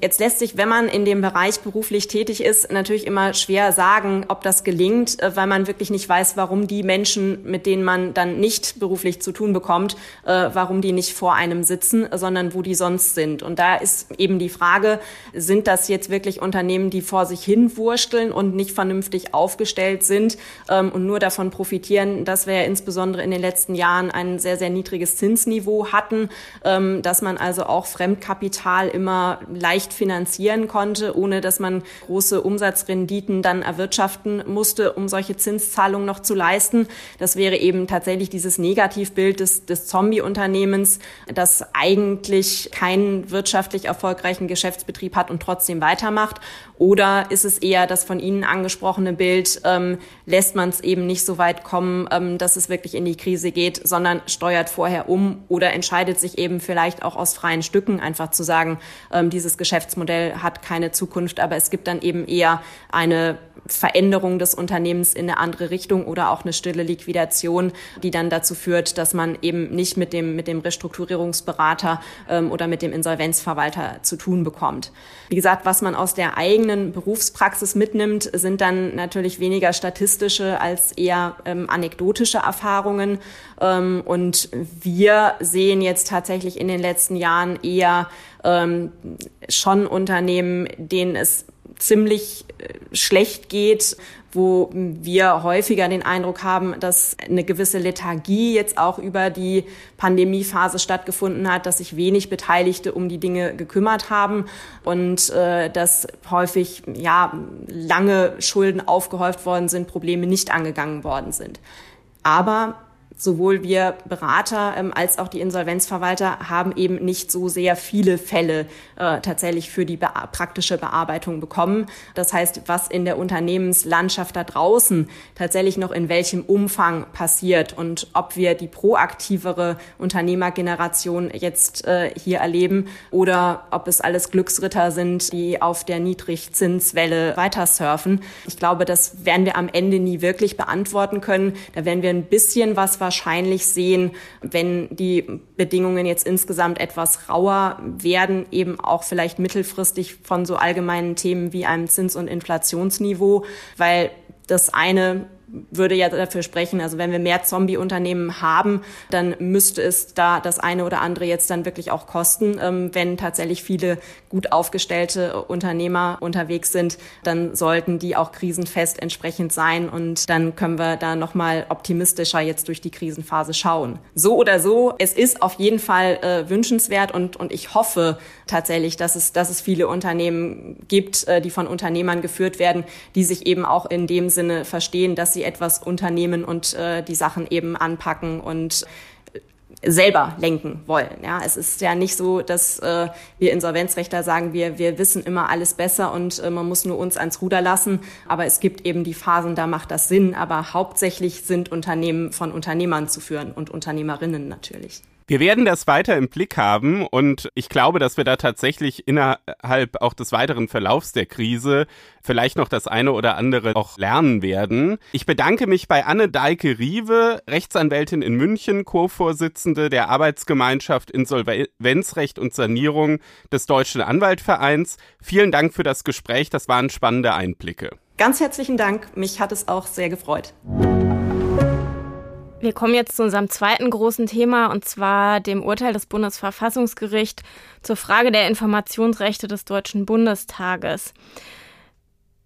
Jetzt lässt sich, wenn man in dem Bereich beruflich tätig ist, natürlich immer schwer sagen, ob das gelingt, äh, weil man wirklich nicht weiß, warum die Menschen, mit denen man dann nicht beruflich zu tun bekommt, äh, warum die nicht vor einem sitzen, sondern wo die sonst sind. Und da ist eben die Frage, sind das jetzt wirklich Unternehmen, die vor sich hin wursteln und nicht vernünftig aufgestellt sind ähm, und nur davon profitieren, dass wir ja insbesondere in den letzten Jahren ein sehr, sehr niedriges Zinsniveau hatten, ähm, dass man also auch Fremdkapital immer leicht leicht finanzieren konnte, ohne dass man große Umsatzrenditen dann erwirtschaften musste, um solche Zinszahlungen noch zu leisten. Das wäre eben tatsächlich dieses Negativbild des, des Zombie-Unternehmens, das eigentlich keinen wirtschaftlich erfolgreichen Geschäftsbetrieb hat und trotzdem weitermacht. Oder ist es eher das von Ihnen angesprochene Bild, ähm, lässt man es eben nicht so weit kommen, ähm, dass es wirklich in die Krise geht, sondern steuert vorher um oder entscheidet sich eben vielleicht auch aus freien Stücken einfach zu sagen, ähm, dieses Geschäftsmodell hat keine Zukunft, aber es gibt dann eben eher eine Veränderung des Unternehmens in eine andere Richtung oder auch eine stille Liquidation, die dann dazu führt, dass man eben nicht mit dem, mit dem Restrukturierungsberater ähm, oder mit dem Insolvenzverwalter zu tun bekommt. Wie gesagt, was man aus der eigenen Berufspraxis mitnimmt, sind dann natürlich weniger statistische als eher ähm, anekdotische Erfahrungen. Ähm, und wir sehen jetzt tatsächlich in den letzten Jahren eher ähm, schon Unternehmen, denen es ziemlich äh, schlecht geht, wo wir häufiger den Eindruck haben, dass eine gewisse Lethargie jetzt auch über die Pandemiephase stattgefunden hat, dass sich wenig Beteiligte um die Dinge gekümmert haben und äh, dass häufig ja lange Schulden aufgehäuft worden sind, Probleme nicht angegangen worden sind. Aber sowohl wir Berater ähm, als auch die Insolvenzverwalter haben eben nicht so sehr viele Fälle äh, tatsächlich für die be praktische Bearbeitung bekommen. Das heißt, was in der Unternehmenslandschaft da draußen tatsächlich noch in welchem Umfang passiert und ob wir die proaktivere Unternehmergeneration jetzt äh, hier erleben oder ob es alles Glücksritter sind, die auf der Niedrigzinswelle weiter surfen. Ich glaube, das werden wir am Ende nie wirklich beantworten können. Da werden wir ein bisschen was wahrscheinlich sehen, wenn die Bedingungen jetzt insgesamt etwas rauer werden, eben auch vielleicht mittelfristig von so allgemeinen Themen wie einem Zins- und Inflationsniveau, weil das eine würde ja dafür sprechen, also wenn wir mehr Zombie-Unternehmen haben, dann müsste es da das eine oder andere jetzt dann wirklich auch kosten. Ähm, wenn tatsächlich viele gut aufgestellte Unternehmer unterwegs sind, dann sollten die auch krisenfest entsprechend sein und dann können wir da nochmal optimistischer jetzt durch die Krisenphase schauen. So oder so, es ist auf jeden Fall äh, wünschenswert und, und ich hoffe tatsächlich, dass es, dass es viele Unternehmen gibt, äh, die von Unternehmern geführt werden, die sich eben auch in dem Sinne verstehen, dass sie etwas unternehmen und äh, die Sachen eben anpacken und äh, selber lenken wollen. Ja, es ist ja nicht so, dass äh, wir Insolvenzrechtler sagen, wir, wir wissen immer alles besser und äh, man muss nur uns ans Ruder lassen. Aber es gibt eben die Phasen, da macht das Sinn. Aber hauptsächlich sind Unternehmen von Unternehmern zu führen und Unternehmerinnen natürlich. Wir werden das weiter im Blick haben und ich glaube, dass wir da tatsächlich innerhalb auch des weiteren Verlaufs der Krise vielleicht noch das eine oder andere auch lernen werden. Ich bedanke mich bei Anne Deike-Riewe, Rechtsanwältin in München, Co-Vorsitzende der Arbeitsgemeinschaft Insolvenzrecht und Sanierung des Deutschen Anwaltvereins. Vielen Dank für das Gespräch, das waren spannende Einblicke. Ganz herzlichen Dank, mich hat es auch sehr gefreut. Wir kommen jetzt zu unserem zweiten großen Thema und zwar dem Urteil des Bundesverfassungsgerichts zur Frage der Informationsrechte des Deutschen Bundestages.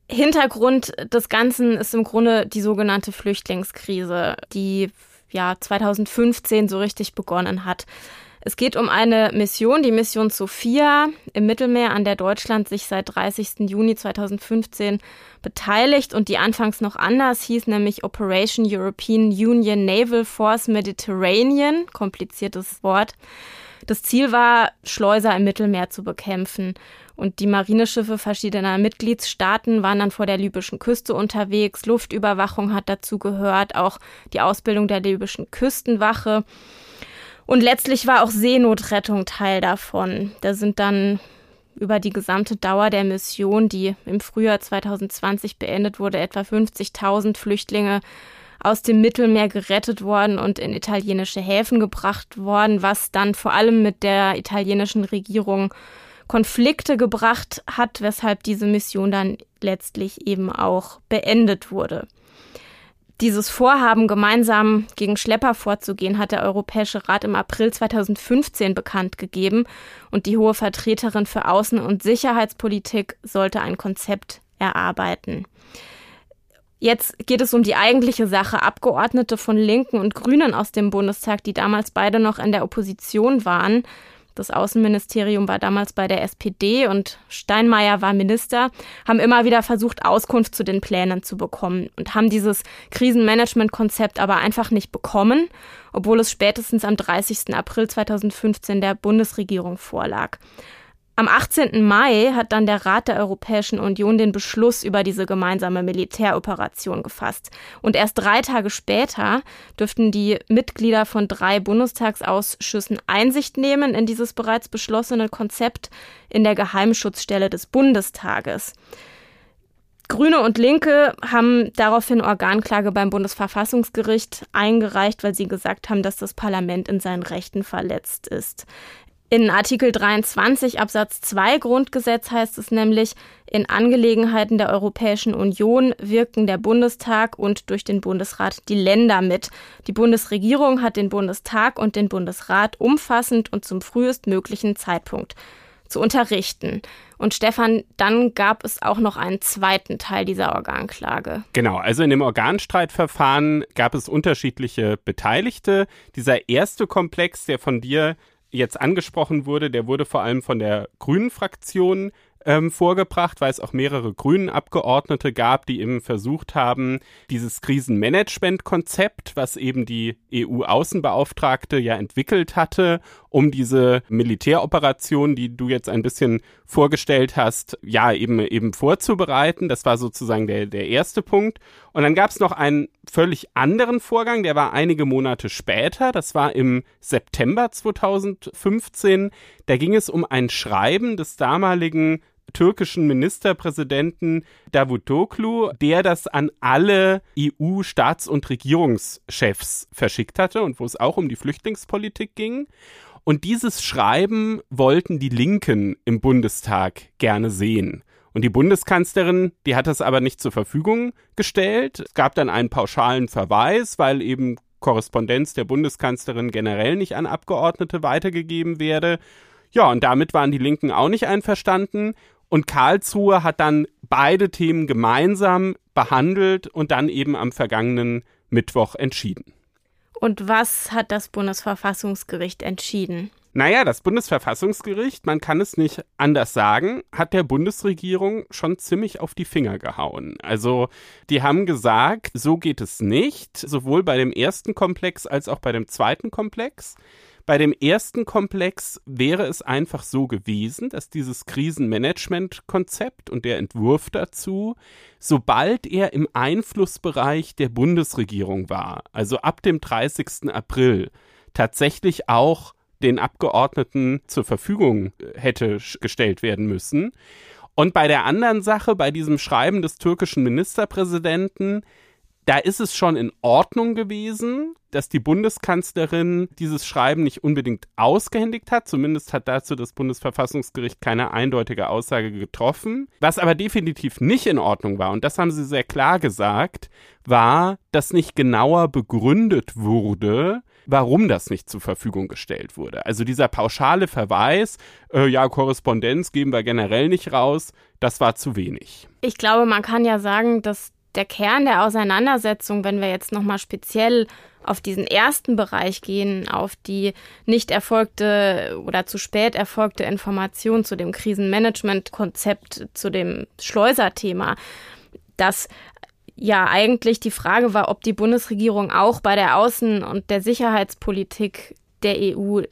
Hintergrund des Ganzen ist im Grunde die sogenannte Flüchtlingskrise, die ja 2015 so richtig begonnen hat. Es geht um eine Mission, die Mission Sophia im Mittelmeer, an der Deutschland sich seit 30. Juni 2015 beteiligt und die anfangs noch anders hieß, nämlich Operation European Union Naval Force Mediterranean, kompliziertes Wort. Das Ziel war, Schleuser im Mittelmeer zu bekämpfen. Und die Marineschiffe verschiedener Mitgliedstaaten waren dann vor der libyschen Küste unterwegs. Luftüberwachung hat dazu gehört, auch die Ausbildung der libyschen Küstenwache. Und letztlich war auch Seenotrettung Teil davon. Da sind dann über die gesamte Dauer der Mission, die im Frühjahr 2020 beendet wurde, etwa 50.000 Flüchtlinge aus dem Mittelmeer gerettet worden und in italienische Häfen gebracht worden, was dann vor allem mit der italienischen Regierung Konflikte gebracht hat, weshalb diese Mission dann letztlich eben auch beendet wurde. Dieses Vorhaben, gemeinsam gegen Schlepper vorzugehen, hat der Europäische Rat im April 2015 bekannt gegeben und die hohe Vertreterin für Außen- und Sicherheitspolitik sollte ein Konzept erarbeiten. Jetzt geht es um die eigentliche Sache. Abgeordnete von Linken und Grünen aus dem Bundestag, die damals beide noch in der Opposition waren, das Außenministerium war damals bei der SPD und Steinmeier war Minister, haben immer wieder versucht, Auskunft zu den Plänen zu bekommen und haben dieses Krisenmanagement-Konzept aber einfach nicht bekommen, obwohl es spätestens am 30. April 2015 der Bundesregierung vorlag. Am 18. Mai hat dann der Rat der Europäischen Union den Beschluss über diese gemeinsame Militäroperation gefasst. Und erst drei Tage später dürften die Mitglieder von drei Bundestagsausschüssen Einsicht nehmen in dieses bereits beschlossene Konzept in der Geheimschutzstelle des Bundestages. Grüne und Linke haben daraufhin Organklage beim Bundesverfassungsgericht eingereicht, weil sie gesagt haben, dass das Parlament in seinen Rechten verletzt ist. In Artikel 23 Absatz 2 Grundgesetz heißt es nämlich, in Angelegenheiten der Europäischen Union wirken der Bundestag und durch den Bundesrat die Länder mit. Die Bundesregierung hat den Bundestag und den Bundesrat umfassend und zum frühestmöglichen Zeitpunkt zu unterrichten. Und Stefan, dann gab es auch noch einen zweiten Teil dieser Organklage. Genau, also in dem Organstreitverfahren gab es unterschiedliche Beteiligte. Dieser erste Komplex, der von dir jetzt angesprochen wurde, der wurde vor allem von der Grünen Fraktion ähm, vorgebracht, weil es auch mehrere grünen Abgeordnete gab, die eben versucht haben, dieses Krisenmanagement-Konzept, was eben die EU-Außenbeauftragte ja entwickelt hatte, um diese Militäroperation, die du jetzt ein bisschen vorgestellt hast, ja, eben, eben vorzubereiten. Das war sozusagen der, der erste Punkt. Und dann gab es noch einen völlig anderen Vorgang, der war einige Monate später. Das war im September 2015. Da ging es um ein Schreiben des damaligen türkischen Ministerpräsidenten Davutoglu, der das an alle EU-Staats- und Regierungschefs verschickt hatte und wo es auch um die Flüchtlingspolitik ging. Und dieses Schreiben wollten die Linken im Bundestag gerne sehen. Und die Bundeskanzlerin, die hat das aber nicht zur Verfügung gestellt. Es gab dann einen pauschalen Verweis, weil eben Korrespondenz der Bundeskanzlerin generell nicht an Abgeordnete weitergegeben werde. Ja, und damit waren die Linken auch nicht einverstanden. Und Karlsruhe hat dann beide Themen gemeinsam behandelt und dann eben am vergangenen Mittwoch entschieden. Und was hat das Bundesverfassungsgericht entschieden? Naja, das Bundesverfassungsgericht, man kann es nicht anders sagen, hat der Bundesregierung schon ziemlich auf die Finger gehauen. Also, die haben gesagt, so geht es nicht, sowohl bei dem ersten Komplex als auch bei dem zweiten Komplex. Bei dem ersten Komplex wäre es einfach so gewesen, dass dieses Krisenmanagement-Konzept und der Entwurf dazu, sobald er im Einflussbereich der Bundesregierung war, also ab dem 30. April, tatsächlich auch den Abgeordneten zur Verfügung äh, hätte gestellt werden müssen. Und bei der anderen Sache, bei diesem Schreiben des türkischen Ministerpräsidenten, da ist es schon in Ordnung gewesen, dass die Bundeskanzlerin dieses Schreiben nicht unbedingt ausgehändigt hat. Zumindest hat dazu das Bundesverfassungsgericht keine eindeutige Aussage getroffen. Was aber definitiv nicht in Ordnung war, und das haben sie sehr klar gesagt, war, dass nicht genauer begründet wurde, warum das nicht zur Verfügung gestellt wurde. Also dieser pauschale Verweis, äh, ja, Korrespondenz geben wir generell nicht raus, das war zu wenig. Ich glaube, man kann ja sagen, dass der Kern der Auseinandersetzung, wenn wir jetzt nochmal speziell auf diesen ersten Bereich gehen, auf die nicht erfolgte oder zu spät erfolgte Information zu dem Krisenmanagement-Konzept, zu dem Schleuserthema, dass ja eigentlich die Frage war, ob die Bundesregierung auch bei der Außen- und der Sicherheitspolitik der EU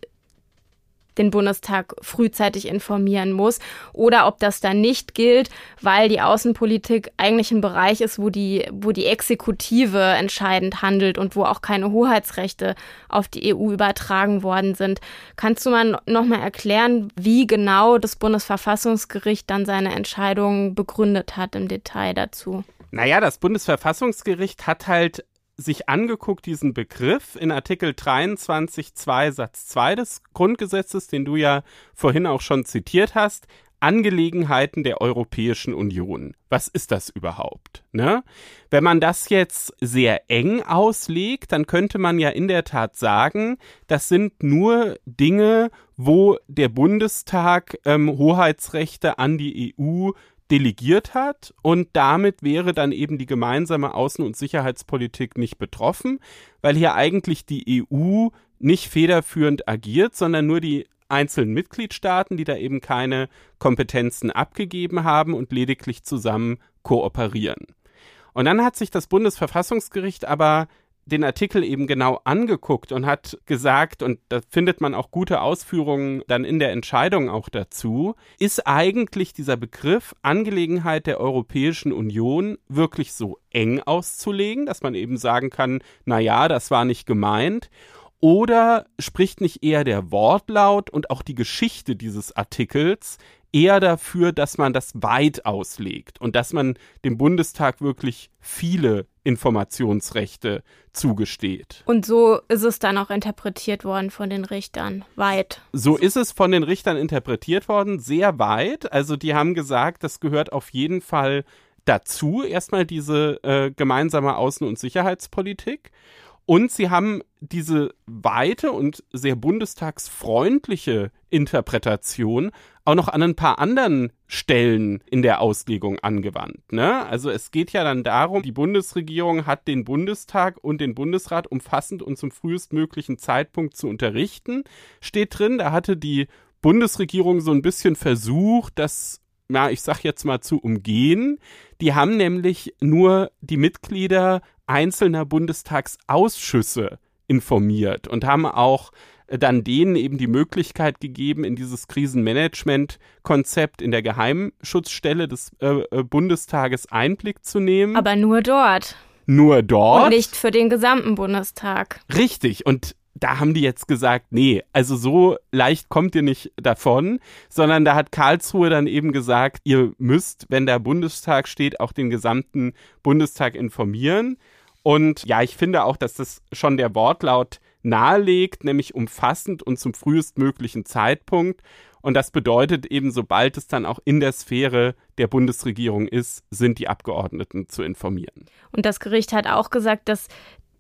den Bundestag frühzeitig informieren muss oder ob das dann nicht gilt, weil die Außenpolitik eigentlich ein Bereich ist, wo die, wo die Exekutive entscheidend handelt und wo auch keine Hoheitsrechte auf die EU übertragen worden sind. Kannst du mal nochmal erklären, wie genau das Bundesverfassungsgericht dann seine Entscheidung begründet hat im Detail dazu? Naja, das Bundesverfassungsgericht hat halt sich angeguckt, diesen Begriff in Artikel 23.2 Satz 2 des Grundgesetzes, den du ja vorhin auch schon zitiert hast, Angelegenheiten der Europäischen Union. Was ist das überhaupt? Ne? Wenn man das jetzt sehr eng auslegt, dann könnte man ja in der Tat sagen, das sind nur Dinge, wo der Bundestag ähm, Hoheitsrechte an die EU delegiert hat und damit wäre dann eben die gemeinsame Außen- und Sicherheitspolitik nicht betroffen, weil hier eigentlich die EU nicht federführend agiert, sondern nur die einzelnen Mitgliedstaaten, die da eben keine Kompetenzen abgegeben haben und lediglich zusammen kooperieren. Und dann hat sich das Bundesverfassungsgericht aber den Artikel eben genau angeguckt und hat gesagt, und da findet man auch gute Ausführungen dann in der Entscheidung auch dazu, ist eigentlich dieser Begriff Angelegenheit der Europäischen Union wirklich so eng auszulegen, dass man eben sagen kann, na ja, das war nicht gemeint. Oder spricht nicht eher der Wortlaut und auch die Geschichte dieses Artikels eher dafür, dass man das weit auslegt und dass man dem Bundestag wirklich viele Informationsrechte zugesteht. Und so ist es dann auch interpretiert worden von den Richtern, weit. So ist es von den Richtern interpretiert worden, sehr weit. Also die haben gesagt, das gehört auf jeden Fall dazu, erstmal diese äh, gemeinsame Außen- und Sicherheitspolitik. Und sie haben diese weite und sehr bundestagsfreundliche Interpretation auch noch an ein paar anderen Stellen in der Auslegung angewandt. Ne? Also es geht ja dann darum, die Bundesregierung hat den Bundestag und den Bundesrat umfassend und zum frühestmöglichen Zeitpunkt zu unterrichten, steht drin. Da hatte die Bundesregierung so ein bisschen versucht, das ja, ich sag jetzt mal zu umgehen. Die haben nämlich nur die Mitglieder einzelner Bundestagsausschüsse informiert und haben auch äh, dann denen eben die Möglichkeit gegeben, in dieses Krisenmanagement-Konzept in der Geheimschutzstelle des äh, äh, Bundestages Einblick zu nehmen. Aber nur dort. Nur dort. Und nicht für den gesamten Bundestag. Richtig. Und da haben die jetzt gesagt, nee, also so leicht kommt ihr nicht davon, sondern da hat Karlsruhe dann eben gesagt, ihr müsst, wenn der Bundestag steht, auch den gesamten Bundestag informieren. Und ja, ich finde auch, dass das schon der Wortlaut nahelegt, nämlich umfassend und zum frühestmöglichen Zeitpunkt. Und das bedeutet eben, sobald es dann auch in der Sphäre der Bundesregierung ist, sind die Abgeordneten zu informieren. Und das Gericht hat auch gesagt, dass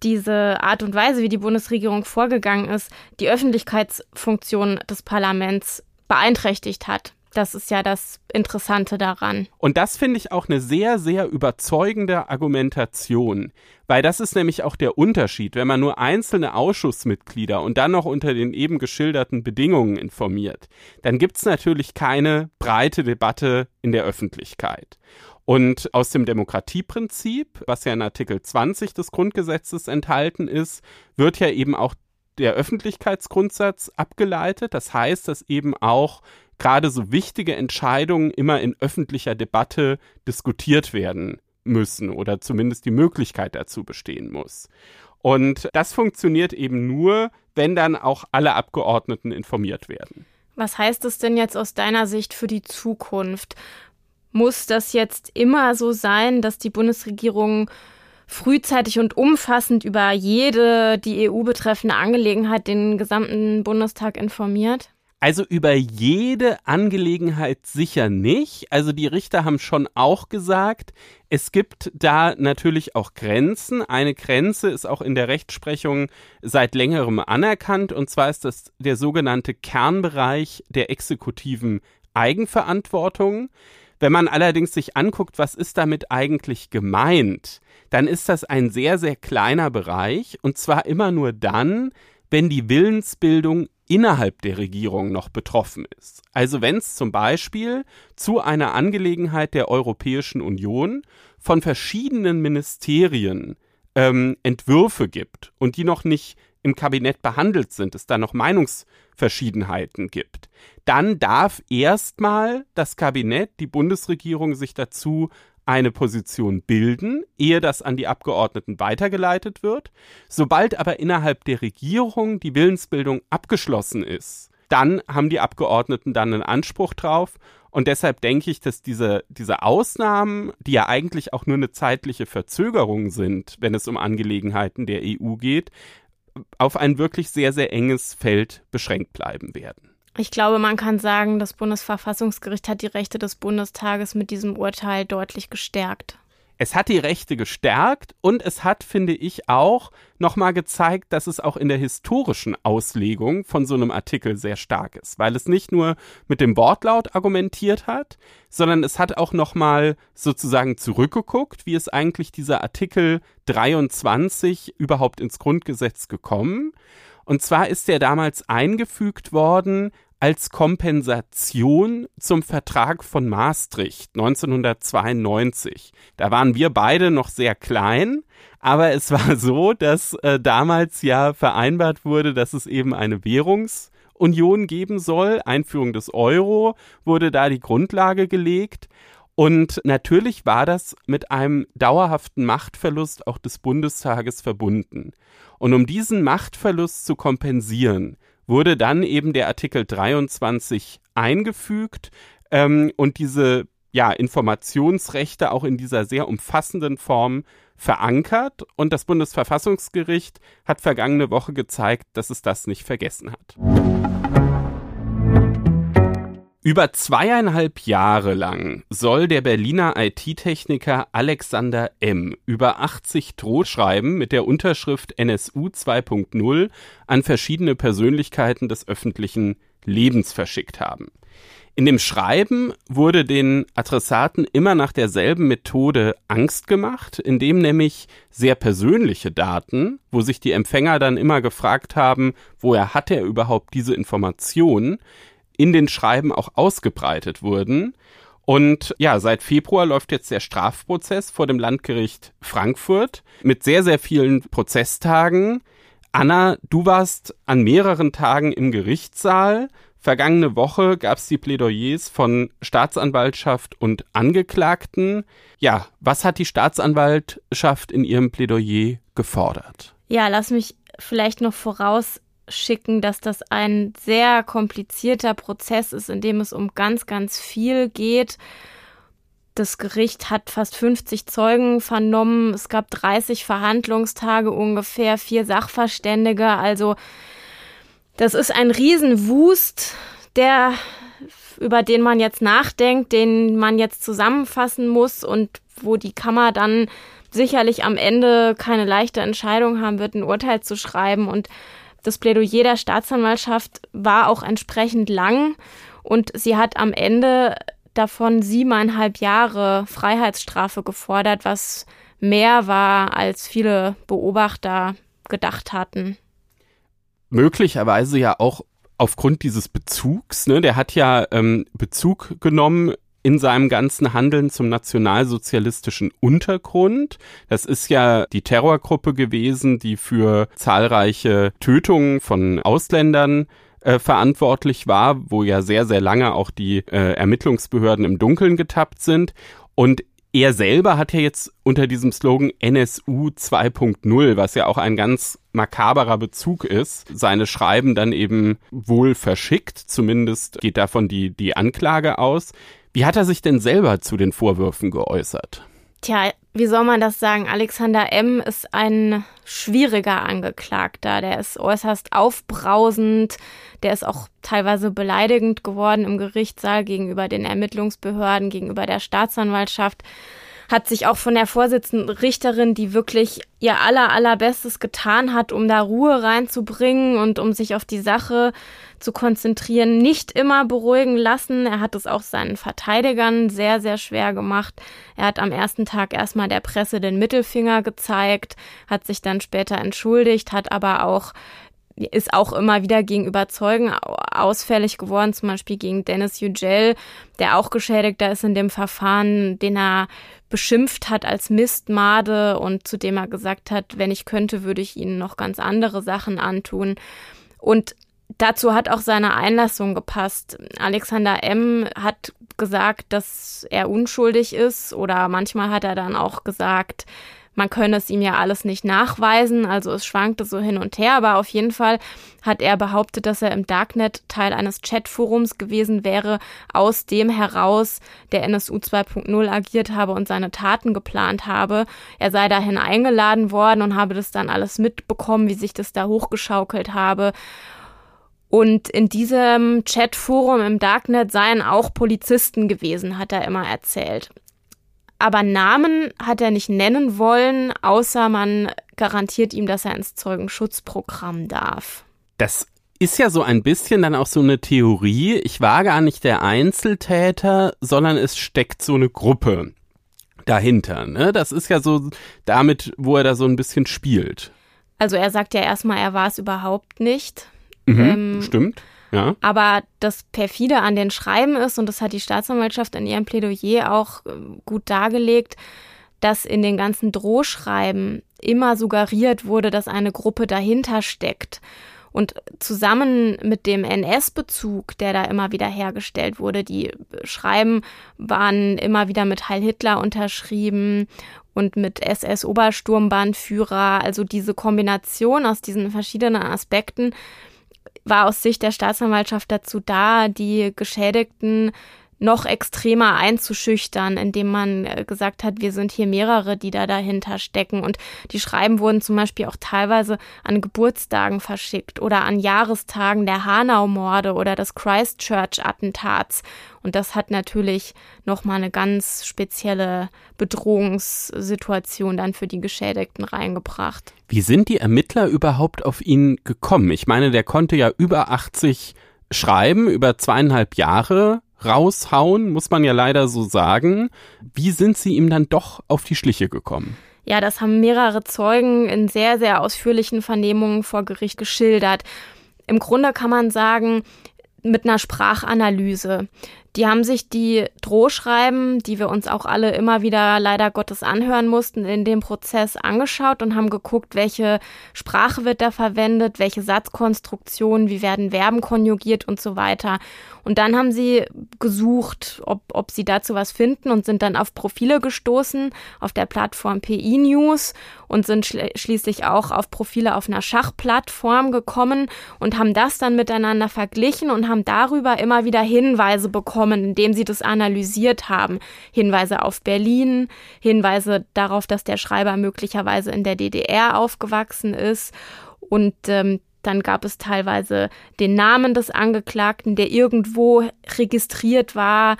diese Art und Weise, wie die Bundesregierung vorgegangen ist, die Öffentlichkeitsfunktion des Parlaments beeinträchtigt hat. Das ist ja das Interessante daran. Und das finde ich auch eine sehr, sehr überzeugende Argumentation, weil das ist nämlich auch der Unterschied, wenn man nur einzelne Ausschussmitglieder und dann noch unter den eben geschilderten Bedingungen informiert, dann gibt es natürlich keine breite Debatte in der Öffentlichkeit. Und aus dem Demokratieprinzip, was ja in Artikel 20 des Grundgesetzes enthalten ist, wird ja eben auch der Öffentlichkeitsgrundsatz abgeleitet. Das heißt, dass eben auch gerade so wichtige Entscheidungen immer in öffentlicher Debatte diskutiert werden müssen oder zumindest die Möglichkeit dazu bestehen muss. Und das funktioniert eben nur, wenn dann auch alle Abgeordneten informiert werden. Was heißt es denn jetzt aus deiner Sicht für die Zukunft? Muss das jetzt immer so sein, dass die Bundesregierung frühzeitig und umfassend über jede die EU betreffende Angelegenheit den gesamten Bundestag informiert? Also über jede Angelegenheit sicher nicht. Also die Richter haben schon auch gesagt, es gibt da natürlich auch Grenzen. Eine Grenze ist auch in der Rechtsprechung seit längerem anerkannt, und zwar ist das der sogenannte Kernbereich der exekutiven Eigenverantwortung. Wenn man allerdings sich anguckt, was ist damit eigentlich gemeint, dann ist das ein sehr, sehr kleiner Bereich, und zwar immer nur dann, wenn die Willensbildung innerhalb der Regierung noch betroffen ist. Also wenn es zum Beispiel zu einer Angelegenheit der Europäischen Union von verschiedenen Ministerien ähm, Entwürfe gibt und die noch nicht im Kabinett behandelt sind, es da noch Meinungsverschiedenheiten gibt, dann darf erstmal das Kabinett, die Bundesregierung sich dazu eine Position bilden, ehe das an die Abgeordneten weitergeleitet wird. Sobald aber innerhalb der Regierung die Willensbildung abgeschlossen ist, dann haben die Abgeordneten dann einen Anspruch drauf. Und deshalb denke ich, dass diese, diese Ausnahmen, die ja eigentlich auch nur eine zeitliche Verzögerung sind, wenn es um Angelegenheiten der EU geht, auf ein wirklich sehr, sehr enges Feld beschränkt bleiben werden. Ich glaube, man kann sagen, das Bundesverfassungsgericht hat die Rechte des Bundestages mit diesem Urteil deutlich gestärkt. Es hat die Rechte gestärkt und es hat, finde ich, auch nochmal gezeigt, dass es auch in der historischen Auslegung von so einem Artikel sehr stark ist, weil es nicht nur mit dem Wortlaut argumentiert hat, sondern es hat auch nochmal sozusagen zurückgeguckt, wie ist eigentlich dieser Artikel 23 überhaupt ins Grundgesetz gekommen und zwar ist er damals eingefügt worden als Kompensation zum Vertrag von Maastricht 1992. Da waren wir beide noch sehr klein, aber es war so, dass äh, damals ja vereinbart wurde, dass es eben eine Währungsunion geben soll. Einführung des Euro wurde da die Grundlage gelegt. Und natürlich war das mit einem dauerhaften Machtverlust auch des Bundestages verbunden. Und um diesen Machtverlust zu kompensieren, wurde dann eben der Artikel 23 eingefügt ähm, und diese ja, Informationsrechte auch in dieser sehr umfassenden Form verankert. Und das Bundesverfassungsgericht hat vergangene Woche gezeigt, dass es das nicht vergessen hat. Über zweieinhalb Jahre lang soll der Berliner IT-Techniker Alexander M. über 80 Drohschreiben mit der Unterschrift NSU 2.0 an verschiedene Persönlichkeiten des öffentlichen Lebens verschickt haben. In dem Schreiben wurde den Adressaten immer nach derselben Methode Angst gemacht, indem nämlich sehr persönliche Daten, wo sich die Empfänger dann immer gefragt haben, woher hat er überhaupt diese Information, in den Schreiben auch ausgebreitet wurden. Und ja, seit Februar läuft jetzt der Strafprozess vor dem Landgericht Frankfurt mit sehr, sehr vielen Prozesstagen. Anna, du warst an mehreren Tagen im Gerichtssaal. Vergangene Woche gab es die Plädoyers von Staatsanwaltschaft und Angeklagten. Ja, was hat die Staatsanwaltschaft in ihrem Plädoyer gefordert? Ja, lass mich vielleicht noch voraus schicken, dass das ein sehr komplizierter Prozess ist, in dem es um ganz, ganz viel geht. Das Gericht hat fast 50 Zeugen vernommen. Es gab 30 Verhandlungstage ungefähr, vier Sachverständige. Also das ist ein Riesenwust, der über den man jetzt nachdenkt, den man jetzt zusammenfassen muss und wo die Kammer dann sicherlich am Ende keine leichte Entscheidung haben wird, ein Urteil zu schreiben. Und das Plädoyer der Staatsanwaltschaft war auch entsprechend lang und sie hat am Ende davon siebeneinhalb Jahre Freiheitsstrafe gefordert, was mehr war, als viele Beobachter gedacht hatten. Möglicherweise ja auch aufgrund dieses Bezugs, ne, der hat ja ähm, Bezug genommen in seinem ganzen Handeln zum nationalsozialistischen Untergrund. Das ist ja die Terrorgruppe gewesen, die für zahlreiche Tötungen von Ausländern äh, verantwortlich war, wo ja sehr, sehr lange auch die äh, Ermittlungsbehörden im Dunkeln getappt sind. Und er selber hat ja jetzt unter diesem Slogan NSU 2.0, was ja auch ein ganz makaberer Bezug ist, seine Schreiben dann eben wohl verschickt. Zumindest geht davon die, die Anklage aus. Wie hat er sich denn selber zu den Vorwürfen geäußert? Tja, wie soll man das sagen? Alexander M. ist ein schwieriger Angeklagter. Der ist äußerst aufbrausend. Der ist auch teilweise beleidigend geworden im Gerichtssaal gegenüber den Ermittlungsbehörden, gegenüber der Staatsanwaltschaft hat sich auch von der Vorsitzenden Richterin, die wirklich ihr aller, allerbestes getan hat, um da Ruhe reinzubringen und um sich auf die Sache zu konzentrieren, nicht immer beruhigen lassen. Er hat es auch seinen Verteidigern sehr, sehr schwer gemacht. Er hat am ersten Tag erstmal der Presse den Mittelfinger gezeigt, hat sich dann später entschuldigt, hat aber auch ist auch immer wieder gegenüber Zeugen ausfällig geworden, zum Beispiel gegen Dennis Yücel, der auch Geschädigter ist in dem Verfahren, den er beschimpft hat als Mistmade und zu dem er gesagt hat, wenn ich könnte, würde ich ihnen noch ganz andere Sachen antun. Und dazu hat auch seine Einlassung gepasst. Alexander M. hat gesagt, dass er unschuldig ist oder manchmal hat er dann auch gesagt, man könne es ihm ja alles nicht nachweisen, also es schwankte so hin und her, aber auf jeden Fall hat er behauptet, dass er im Darknet Teil eines Chatforums gewesen wäre, aus dem heraus der NSU 2.0 agiert habe und seine Taten geplant habe. Er sei dahin eingeladen worden und habe das dann alles mitbekommen, wie sich das da hochgeschaukelt habe. Und in diesem Chatforum im Darknet seien auch Polizisten gewesen, hat er immer erzählt. Aber Namen hat er nicht nennen wollen, außer man garantiert ihm, dass er ins Zeugenschutzprogramm darf. Das ist ja so ein bisschen dann auch so eine Theorie. Ich war gar nicht der Einzeltäter, sondern es steckt so eine Gruppe dahinter. Ne? Das ist ja so damit, wo er da so ein bisschen spielt. Also er sagt ja erstmal, er war es überhaupt nicht. Mhm, ähm, stimmt. Ja. Aber das perfide an den Schreiben ist, und das hat die Staatsanwaltschaft in ihrem Plädoyer auch äh, gut dargelegt, dass in den ganzen Drohschreiben immer suggeriert wurde, dass eine Gruppe dahinter steckt. Und zusammen mit dem NS-Bezug, der da immer wieder hergestellt wurde, die Schreiben waren immer wieder mit Heil Hitler unterschrieben und mit SS-Obersturmbannführer. Also diese Kombination aus diesen verschiedenen Aspekten war aus Sicht der Staatsanwaltschaft dazu da, die Geschädigten noch extremer einzuschüchtern, indem man äh, gesagt hat, wir sind hier mehrere, die da dahinter stecken. Und die Schreiben wurden zum Beispiel auch teilweise an Geburtstagen verschickt oder an Jahrestagen der Hanau-Morde oder des Christchurch-Attentats. Und das hat natürlich nochmal eine ganz spezielle Bedrohungssituation dann für die Geschädigten reingebracht. Wie sind die Ermittler überhaupt auf ihn gekommen? Ich meine, der konnte ja über 80 schreiben, über zweieinhalb Jahre raushauen, muss man ja leider so sagen. Wie sind Sie ihm dann doch auf die Schliche gekommen? Ja, das haben mehrere Zeugen in sehr, sehr ausführlichen Vernehmungen vor Gericht geschildert. Im Grunde kann man sagen, mit einer Sprachanalyse. Die haben sich die Drohschreiben, die wir uns auch alle immer wieder leider Gottes anhören mussten, in dem Prozess angeschaut und haben geguckt, welche Sprache wird da verwendet, welche Satzkonstruktionen, wie werden Verben konjugiert und so weiter. Und dann haben sie gesucht, ob, ob sie dazu was finden und sind dann auf Profile gestoßen auf der Plattform PI News und sind schl schließlich auch auf Profile auf einer Schachplattform gekommen und haben das dann miteinander verglichen und haben darüber immer wieder Hinweise bekommen bekommen, indem sie das analysiert haben. Hinweise auf Berlin, Hinweise darauf, dass der Schreiber möglicherweise in der DDR aufgewachsen ist und ähm, dann gab es teilweise den Namen des Angeklagten, der irgendwo registriert war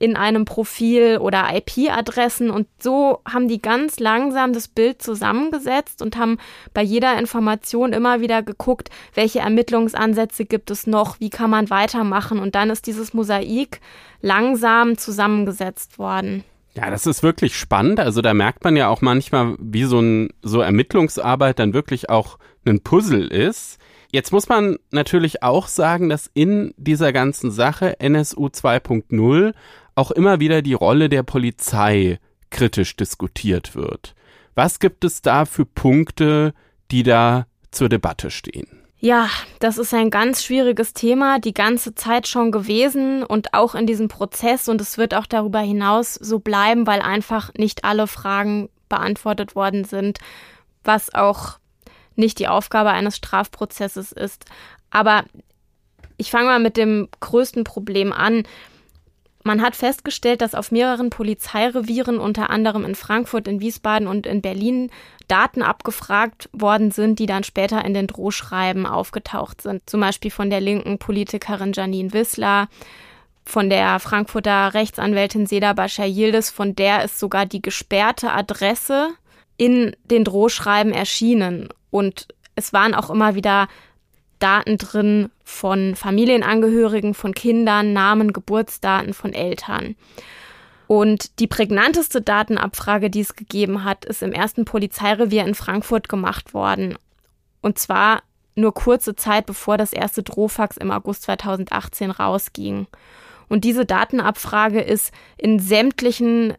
in einem Profil oder IP-Adressen. Und so haben die ganz langsam das Bild zusammengesetzt und haben bei jeder Information immer wieder geguckt, welche Ermittlungsansätze gibt es noch, wie kann man weitermachen. Und dann ist dieses Mosaik langsam zusammengesetzt worden. Ja, das ist wirklich spannend. Also da merkt man ja auch manchmal, wie so ein so Ermittlungsarbeit dann wirklich auch ein Puzzle ist. Jetzt muss man natürlich auch sagen, dass in dieser ganzen Sache NSU 2.0 auch immer wieder die Rolle der Polizei kritisch diskutiert wird. Was gibt es da für Punkte, die da zur Debatte stehen? Ja, das ist ein ganz schwieriges Thema, die ganze Zeit schon gewesen und auch in diesem Prozess und es wird auch darüber hinaus so bleiben, weil einfach nicht alle Fragen beantwortet worden sind, was auch nicht die Aufgabe eines Strafprozesses ist. Aber ich fange mal mit dem größten Problem an. Man hat festgestellt, dass auf mehreren Polizeirevieren, unter anderem in Frankfurt, in Wiesbaden und in Berlin, Daten abgefragt worden sind, die dann später in den Drohschreiben aufgetaucht sind. Zum Beispiel von der linken Politikerin Janine Wissler, von der Frankfurter Rechtsanwältin Seda Bashar Yildiz, von der ist sogar die gesperrte Adresse in den Drohschreiben erschienen. Und es waren auch immer wieder Daten drin von Familienangehörigen, von Kindern, Namen, Geburtsdaten von Eltern. Und die prägnanteste Datenabfrage, die es gegeben hat, ist im ersten Polizeirevier in Frankfurt gemacht worden. Und zwar nur kurze Zeit bevor das erste Drohfax im August 2018 rausging. Und diese Datenabfrage ist in sämtlichen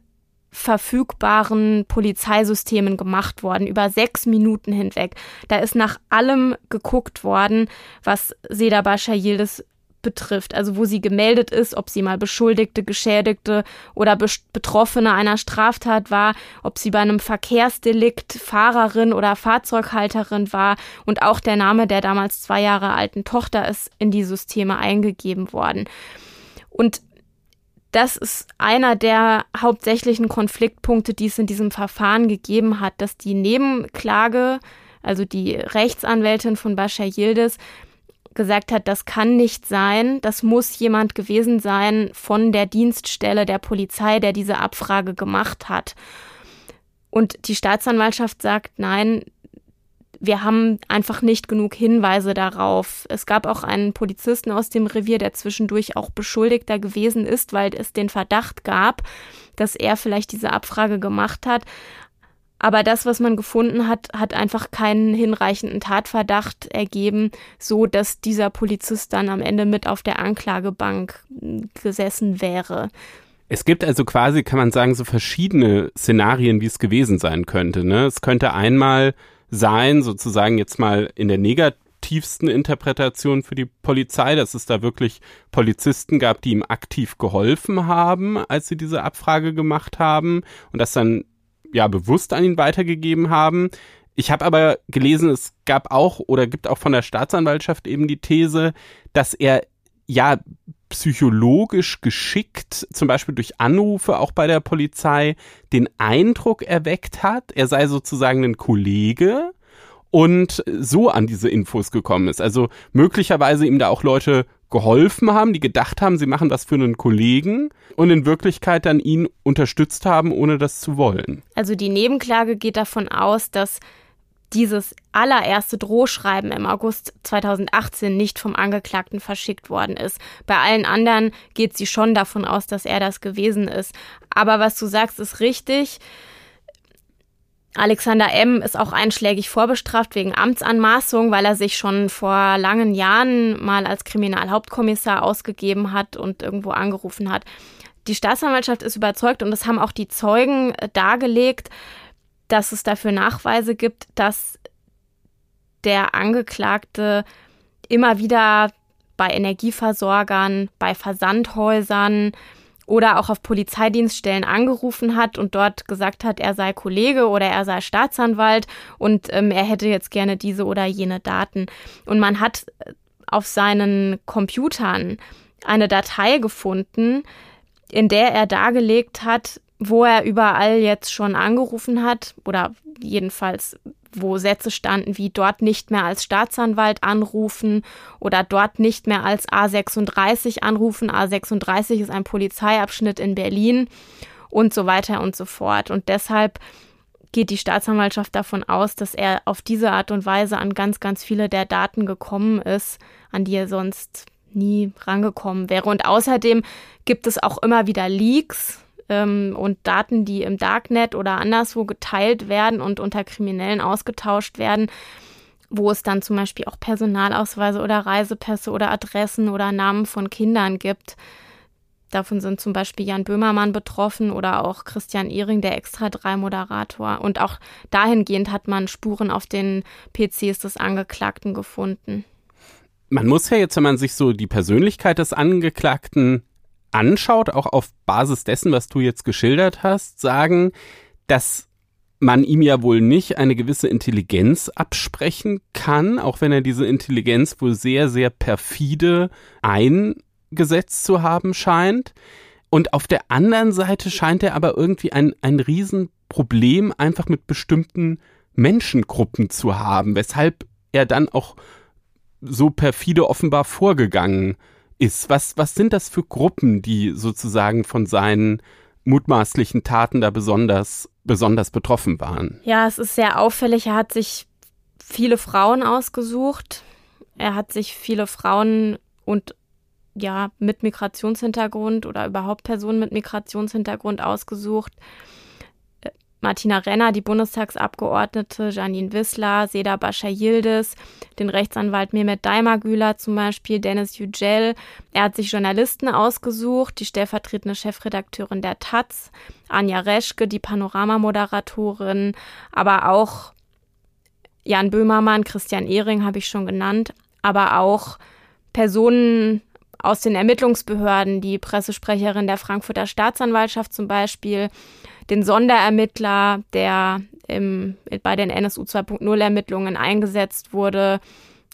verfügbaren Polizeisystemen gemacht worden, über sechs Minuten hinweg. Da ist nach allem geguckt worden, was Seda Bascha Yildiz betrifft, also wo sie gemeldet ist, ob sie mal Beschuldigte, Geschädigte oder Be Betroffene einer Straftat war, ob sie bei einem Verkehrsdelikt Fahrerin oder Fahrzeughalterin war und auch der Name der damals zwei Jahre alten Tochter ist in die Systeme eingegeben worden. Und das ist einer der hauptsächlichen Konfliktpunkte, die es in diesem Verfahren gegeben hat, dass die Nebenklage, also die Rechtsanwältin von Bashar Yildiz, gesagt hat, das kann nicht sein, das muss jemand gewesen sein von der Dienststelle der Polizei, der diese Abfrage gemacht hat. Und die Staatsanwaltschaft sagt, nein, wir haben einfach nicht genug Hinweise darauf. Es gab auch einen Polizisten aus dem Revier, der zwischendurch auch Beschuldigter gewesen ist, weil es den Verdacht gab, dass er vielleicht diese Abfrage gemacht hat. Aber das, was man gefunden hat, hat einfach keinen hinreichenden Tatverdacht ergeben, so dass dieser Polizist dann am Ende mit auf der Anklagebank gesessen wäre. Es gibt also quasi, kann man sagen, so verschiedene Szenarien, wie es gewesen sein könnte. Ne? Es könnte einmal sein, sozusagen jetzt mal in der negativsten Interpretation für die Polizei, dass es da wirklich Polizisten gab, die ihm aktiv geholfen haben, als sie diese Abfrage gemacht haben und das dann ja bewusst an ihn weitergegeben haben. Ich habe aber gelesen, es gab auch oder gibt auch von der Staatsanwaltschaft eben die These, dass er ja psychologisch geschickt, zum Beispiel durch Anrufe auch bei der Polizei, den Eindruck erweckt hat, er sei sozusagen ein Kollege und so an diese Infos gekommen ist. Also möglicherweise ihm da auch Leute geholfen haben, die gedacht haben, sie machen was für einen Kollegen und in Wirklichkeit dann ihn unterstützt haben, ohne das zu wollen. Also die Nebenklage geht davon aus, dass dieses allererste Drohschreiben im August 2018 nicht vom Angeklagten verschickt worden ist. Bei allen anderen geht sie schon davon aus, dass er das gewesen ist. Aber was du sagst, ist richtig. Alexander M. ist auch einschlägig vorbestraft wegen Amtsanmaßung, weil er sich schon vor langen Jahren mal als Kriminalhauptkommissar ausgegeben hat und irgendwo angerufen hat. Die Staatsanwaltschaft ist überzeugt und das haben auch die Zeugen dargelegt, dass es dafür Nachweise gibt, dass der Angeklagte immer wieder bei Energieversorgern, bei Versandhäusern oder auch auf Polizeidienststellen angerufen hat und dort gesagt hat, er sei Kollege oder er sei Staatsanwalt und ähm, er hätte jetzt gerne diese oder jene Daten. Und man hat auf seinen Computern eine Datei gefunden, in der er dargelegt hat, wo er überall jetzt schon angerufen hat oder jedenfalls wo Sätze standen wie dort nicht mehr als Staatsanwalt anrufen oder dort nicht mehr als A36 anrufen. A36 ist ein Polizeiabschnitt in Berlin und so weiter und so fort. Und deshalb geht die Staatsanwaltschaft davon aus, dass er auf diese Art und Weise an ganz, ganz viele der Daten gekommen ist, an die er sonst nie rangekommen wäre. Und außerdem gibt es auch immer wieder Leaks ähm, und Daten, die im Darknet oder anderswo geteilt werden und unter Kriminellen ausgetauscht werden, wo es dann zum Beispiel auch Personalausweise oder Reisepässe oder Adressen oder Namen von Kindern gibt. Davon sind zum Beispiel Jan Böhmermann betroffen oder auch Christian Ehring, der Extra 3 Moderator. Und auch dahingehend hat man Spuren auf den PCs des Angeklagten gefunden. Man muss ja jetzt, wenn man sich so die Persönlichkeit des Angeklagten anschaut, auch auf Basis dessen, was du jetzt geschildert hast, sagen, dass man ihm ja wohl nicht eine gewisse Intelligenz absprechen kann, auch wenn er diese Intelligenz wohl sehr, sehr perfide eingesetzt zu haben scheint. Und auf der anderen Seite scheint er aber irgendwie ein, ein Riesenproblem einfach mit bestimmten Menschengruppen zu haben, weshalb er dann auch so perfide offenbar vorgegangen ist. Was, was sind das für Gruppen, die sozusagen von seinen mutmaßlichen Taten da besonders, besonders betroffen waren? Ja, es ist sehr auffällig. Er hat sich viele Frauen ausgesucht. Er hat sich viele Frauen und ja, mit Migrationshintergrund oder überhaupt Personen mit Migrationshintergrund ausgesucht. Martina Renner, die Bundestagsabgeordnete, Janine Wissler, Seda Bascha Yildiz, den Rechtsanwalt Mehmet Daimagüler zum Beispiel, Dennis Yücel. Er hat sich Journalisten ausgesucht, die stellvertretende Chefredakteurin der Taz, Anja Reschke, die Panorama-Moderatorin, aber auch Jan Böhmermann, Christian Ehring habe ich schon genannt, aber auch Personen aus den Ermittlungsbehörden, die Pressesprecherin der Frankfurter Staatsanwaltschaft zum Beispiel, den Sonderermittler, der im, bei den NSU 2.0 Ermittlungen eingesetzt wurde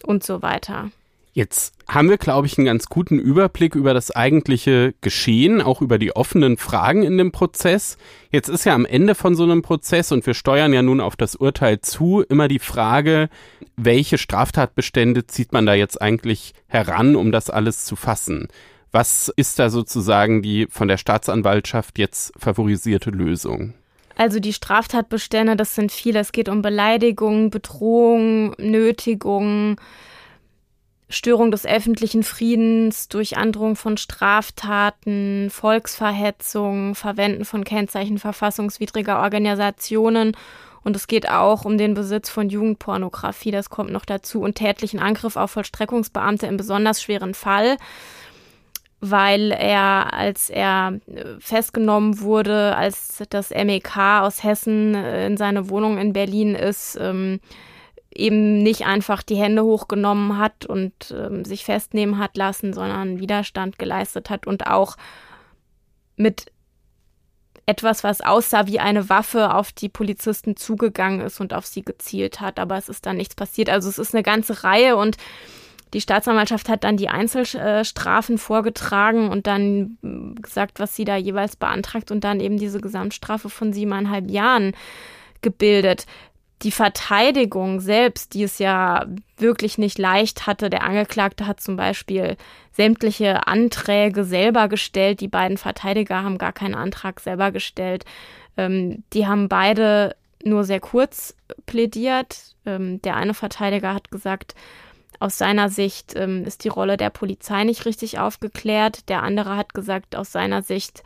und so weiter. Jetzt haben wir, glaube ich, einen ganz guten Überblick über das eigentliche Geschehen, auch über die offenen Fragen in dem Prozess. Jetzt ist ja am Ende von so einem Prozess, und wir steuern ja nun auf das Urteil zu, immer die Frage, welche Straftatbestände zieht man da jetzt eigentlich heran, um das alles zu fassen? Was ist da sozusagen die von der Staatsanwaltschaft jetzt favorisierte Lösung? Also die Straftatbestände, das sind viele. Es geht um Beleidigung, Bedrohung, Nötigung, Störung des öffentlichen Friedens durch Androhung von Straftaten, Volksverhetzung, Verwenden von Kennzeichen verfassungswidriger Organisationen. Und es geht auch um den Besitz von Jugendpornografie, das kommt noch dazu, und tätlichen Angriff auf Vollstreckungsbeamte im besonders schweren Fall weil er, als er äh, festgenommen wurde, als das MEK aus Hessen äh, in seine Wohnung in Berlin ist, ähm, eben nicht einfach die Hände hochgenommen hat und ähm, sich festnehmen hat lassen, sondern Widerstand geleistet hat und auch mit etwas, was aussah wie eine Waffe, auf die Polizisten zugegangen ist und auf sie gezielt hat. Aber es ist dann nichts passiert. Also es ist eine ganze Reihe und die Staatsanwaltschaft hat dann die Einzelstrafen vorgetragen und dann gesagt, was sie da jeweils beantragt und dann eben diese Gesamtstrafe von siebeneinhalb Jahren gebildet. Die Verteidigung selbst, die es ja wirklich nicht leicht hatte, der Angeklagte hat zum Beispiel sämtliche Anträge selber gestellt. Die beiden Verteidiger haben gar keinen Antrag selber gestellt. Ähm, die haben beide nur sehr kurz plädiert. Ähm, der eine Verteidiger hat gesagt, aus seiner Sicht ähm, ist die Rolle der Polizei nicht richtig aufgeklärt. Der andere hat gesagt, aus seiner Sicht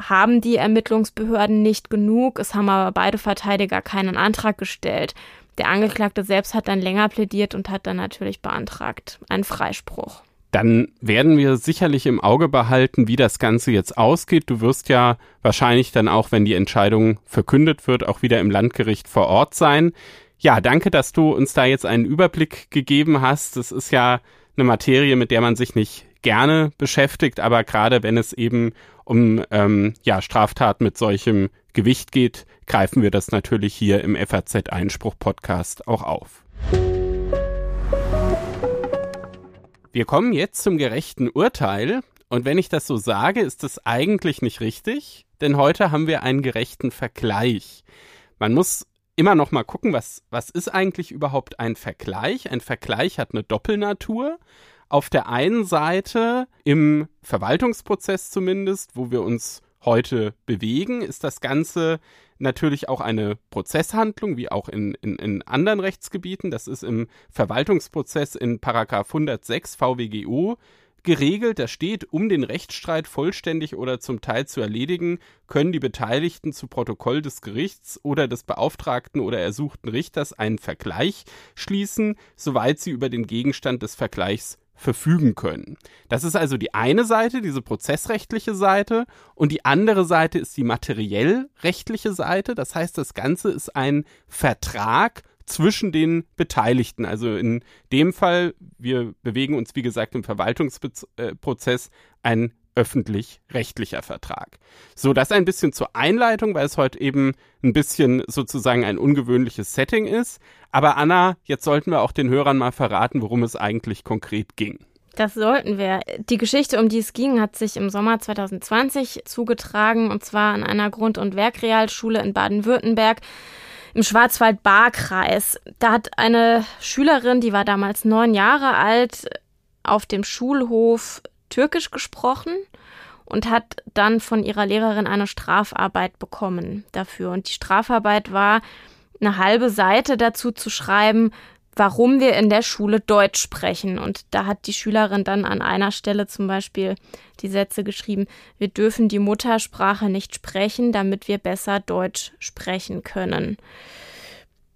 haben die Ermittlungsbehörden nicht genug. Es haben aber beide Verteidiger keinen Antrag gestellt. Der Angeklagte selbst hat dann länger plädiert und hat dann natürlich beantragt einen Freispruch. Dann werden wir sicherlich im Auge behalten, wie das Ganze jetzt ausgeht. Du wirst ja wahrscheinlich dann auch, wenn die Entscheidung verkündet wird, auch wieder im Landgericht vor Ort sein. Ja, danke, dass du uns da jetzt einen Überblick gegeben hast. Das ist ja eine Materie, mit der man sich nicht gerne beschäftigt, aber gerade wenn es eben um ähm, ja, Straftaten mit solchem Gewicht geht, greifen wir das natürlich hier im FAZ Einspruch Podcast auch auf. Wir kommen jetzt zum gerechten Urteil. Und wenn ich das so sage, ist das eigentlich nicht richtig, denn heute haben wir einen gerechten Vergleich. Man muss immer noch mal gucken, was, was ist eigentlich überhaupt ein Vergleich? Ein Vergleich hat eine Doppelnatur. Auf der einen Seite im Verwaltungsprozess zumindest, wo wir uns heute bewegen, ist das Ganze natürlich auch eine Prozesshandlung, wie auch in, in, in anderen Rechtsgebieten. Das ist im Verwaltungsprozess in Paragraph 106 VWGO geregelt. Da steht, um den Rechtsstreit vollständig oder zum Teil zu erledigen, können die Beteiligten zu Protokoll des Gerichts oder des beauftragten oder ersuchten Richters einen Vergleich schließen, soweit sie über den Gegenstand des Vergleichs verfügen können. Das ist also die eine Seite, diese prozessrechtliche Seite, und die andere Seite ist die materiell rechtliche Seite. Das heißt, das Ganze ist ein Vertrag zwischen den Beteiligten. Also in dem Fall, wir bewegen uns wie gesagt im Verwaltungsprozess, ein öffentlich-rechtlicher Vertrag. So, das ein bisschen zur Einleitung, weil es heute eben ein bisschen sozusagen ein ungewöhnliches Setting ist. Aber Anna, jetzt sollten wir auch den Hörern mal verraten, worum es eigentlich konkret ging. Das sollten wir. Die Geschichte, um die es ging, hat sich im Sommer 2020 zugetragen, und zwar an einer Grund- und Werkrealschule in Baden-Württemberg im Schwarzwald-Baar-Kreis. Da hat eine Schülerin, die war damals neun Jahre alt, auf dem Schulhof Türkisch gesprochen und hat dann von ihrer Lehrerin eine Strafarbeit bekommen dafür. Und die Strafarbeit war eine halbe Seite dazu zu schreiben, warum wir in der Schule Deutsch sprechen. Und da hat die Schülerin dann an einer Stelle zum Beispiel die Sätze geschrieben, wir dürfen die Muttersprache nicht sprechen, damit wir besser Deutsch sprechen können.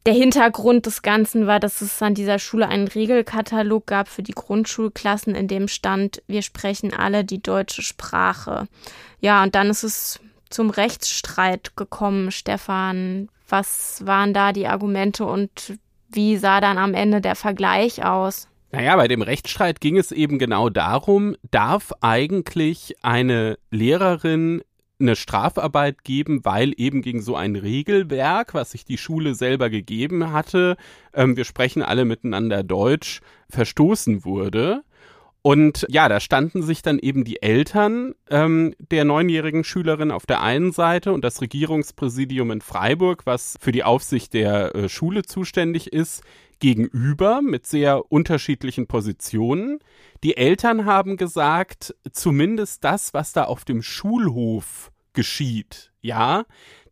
Der Hintergrund des Ganzen war, dass es an dieser Schule einen Regelkatalog gab für die Grundschulklassen, in dem stand, wir sprechen alle die deutsche Sprache. Ja, und dann ist es zum Rechtsstreit gekommen, Stefan. Was waren da die Argumente und wie sah dann am Ende der Vergleich aus? Naja, bei dem Rechtsstreit ging es eben genau darum, darf eigentlich eine Lehrerin eine Strafarbeit geben, weil eben gegen so ein Regelwerk, was sich die Schule selber gegeben hatte, ähm, wir sprechen alle miteinander Deutsch, verstoßen wurde. Und ja, da standen sich dann eben die Eltern ähm, der neunjährigen Schülerin auf der einen Seite und das Regierungspräsidium in Freiburg, was für die Aufsicht der äh, Schule zuständig ist, gegenüber mit sehr unterschiedlichen Positionen. Die Eltern haben gesagt, zumindest das, was da auf dem Schulhof geschieht, ja,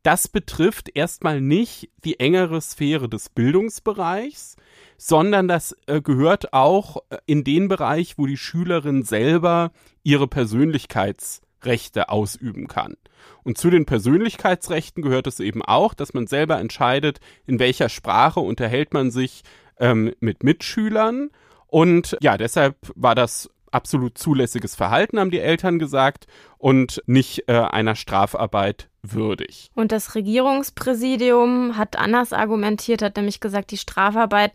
das betrifft erstmal nicht die engere Sphäre des Bildungsbereichs, sondern das äh, gehört auch äh, in den Bereich, wo die Schülerin selber ihre Persönlichkeitsrechte ausüben kann. Und zu den Persönlichkeitsrechten gehört es eben auch, dass man selber entscheidet, in welcher Sprache unterhält man sich ähm, mit Mitschülern. Und ja, deshalb war das absolut zulässiges Verhalten, haben die Eltern gesagt, und nicht äh, einer Strafarbeit würdig. Und das Regierungspräsidium hat anders argumentiert, hat nämlich gesagt, die Strafarbeit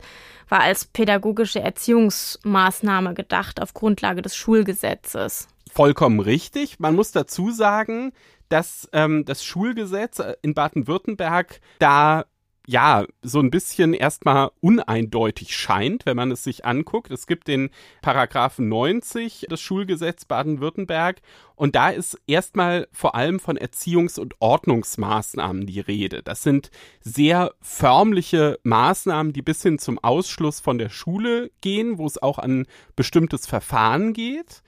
war als pädagogische Erziehungsmaßnahme gedacht auf Grundlage des Schulgesetzes. Vollkommen richtig. Man muss dazu sagen, dass ähm, das Schulgesetz äh, in Baden-Württemberg da ja, so ein bisschen erstmal uneindeutig scheint, wenn man es sich anguckt. Es gibt den Paragraphen 90 des Schulgesetz Baden-Württemberg und da ist erstmal vor allem von Erziehungs- und Ordnungsmaßnahmen die Rede. Das sind sehr förmliche Maßnahmen, die bis hin zum Ausschluss von der Schule gehen, wo es auch an bestimmtes Verfahren geht.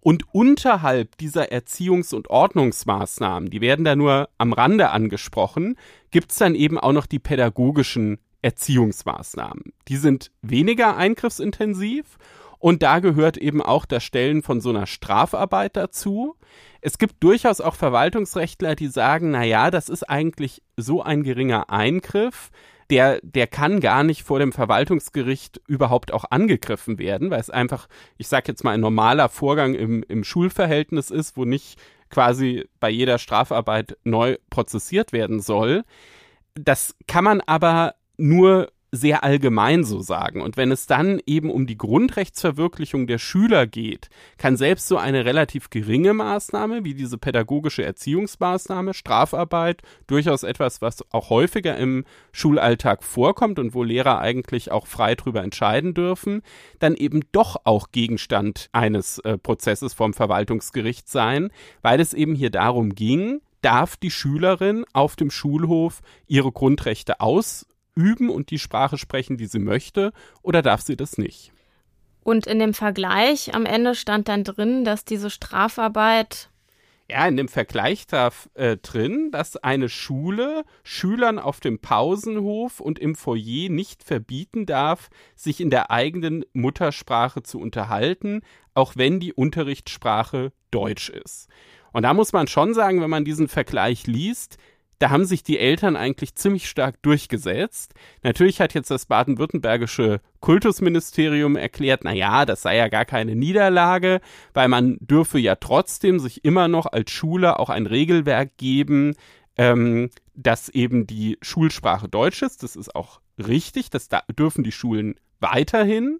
Und unterhalb dieser Erziehungs- und Ordnungsmaßnahmen, die werden da nur am Rande angesprochen, gibt's dann eben auch noch die pädagogischen Erziehungsmaßnahmen. Die sind weniger eingriffsintensiv und da gehört eben auch das Stellen von so einer Strafarbeit dazu. Es gibt durchaus auch Verwaltungsrechtler, die sagen, na ja, das ist eigentlich so ein geringer Eingriff, der, der kann gar nicht vor dem Verwaltungsgericht überhaupt auch angegriffen werden, weil es einfach, ich sag jetzt mal, ein normaler Vorgang im, im Schulverhältnis ist, wo nicht quasi bei jeder Strafarbeit neu prozessiert werden soll. Das kann man aber nur sehr allgemein so sagen. Und wenn es dann eben um die Grundrechtsverwirklichung der Schüler geht, kann selbst so eine relativ geringe Maßnahme wie diese pädagogische Erziehungsmaßnahme, Strafarbeit, durchaus etwas, was auch häufiger im Schulalltag vorkommt und wo Lehrer eigentlich auch frei drüber entscheiden dürfen, dann eben doch auch Gegenstand eines äh, Prozesses vom Verwaltungsgericht sein, weil es eben hier darum ging, darf die Schülerin auf dem Schulhof ihre Grundrechte aus üben und die Sprache sprechen, die sie möchte, oder darf sie das nicht? Und in dem Vergleich am Ende stand dann drin, dass diese Strafarbeit ja, in dem Vergleich da äh, drin, dass eine Schule Schülern auf dem Pausenhof und im Foyer nicht verbieten darf, sich in der eigenen Muttersprache zu unterhalten, auch wenn die Unterrichtssprache Deutsch ist. Und da muss man schon sagen, wenn man diesen Vergleich liest, da haben sich die Eltern eigentlich ziemlich stark durchgesetzt. Natürlich hat jetzt das baden-württembergische Kultusministerium erklärt, na ja, das sei ja gar keine Niederlage, weil man dürfe ja trotzdem sich immer noch als Schule auch ein Regelwerk geben, ähm, dass eben die Schulsprache Deutsch ist. Das ist auch richtig, das da dürfen die Schulen weiterhin.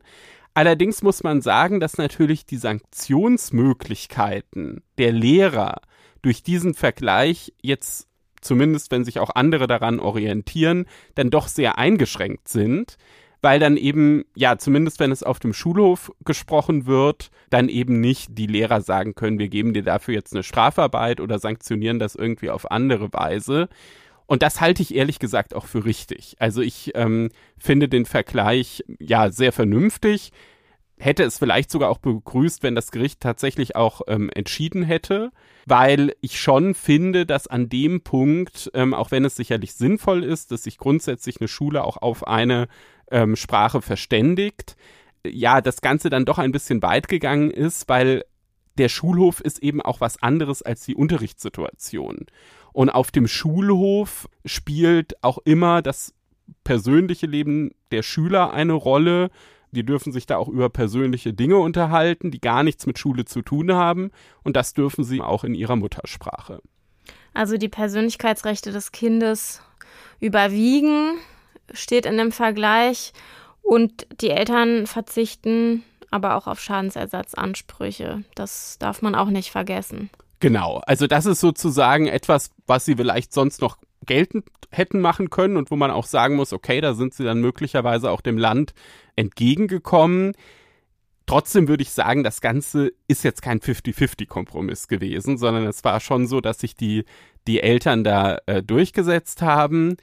Allerdings muss man sagen, dass natürlich die Sanktionsmöglichkeiten der Lehrer durch diesen Vergleich jetzt zumindest wenn sich auch andere daran orientieren, dann doch sehr eingeschränkt sind, weil dann eben, ja, zumindest wenn es auf dem Schulhof gesprochen wird, dann eben nicht die Lehrer sagen können, wir geben dir dafür jetzt eine Strafarbeit oder sanktionieren das irgendwie auf andere Weise. Und das halte ich ehrlich gesagt auch für richtig. Also ich ähm, finde den Vergleich ja sehr vernünftig hätte es vielleicht sogar auch begrüßt, wenn das Gericht tatsächlich auch ähm, entschieden hätte, weil ich schon finde, dass an dem Punkt, ähm, auch wenn es sicherlich sinnvoll ist, dass sich grundsätzlich eine Schule auch auf eine ähm, Sprache verständigt, ja, das Ganze dann doch ein bisschen weit gegangen ist, weil der Schulhof ist eben auch was anderes als die Unterrichtssituation. Und auf dem Schulhof spielt auch immer das persönliche Leben der Schüler eine Rolle die dürfen sich da auch über persönliche Dinge unterhalten, die gar nichts mit Schule zu tun haben. Und das dürfen sie auch in ihrer Muttersprache. Also die Persönlichkeitsrechte des Kindes überwiegen, steht in dem Vergleich. Und die Eltern verzichten aber auch auf Schadensersatzansprüche. Das darf man auch nicht vergessen. Genau, also das ist sozusagen etwas, was sie vielleicht sonst noch geltend hätten machen können und wo man auch sagen muss, okay, da sind sie dann möglicherweise auch dem Land entgegengekommen. Trotzdem würde ich sagen, das Ganze ist jetzt kein 50-50-Kompromiss gewesen, sondern es war schon so, dass sich die, die Eltern da äh, durchgesetzt haben.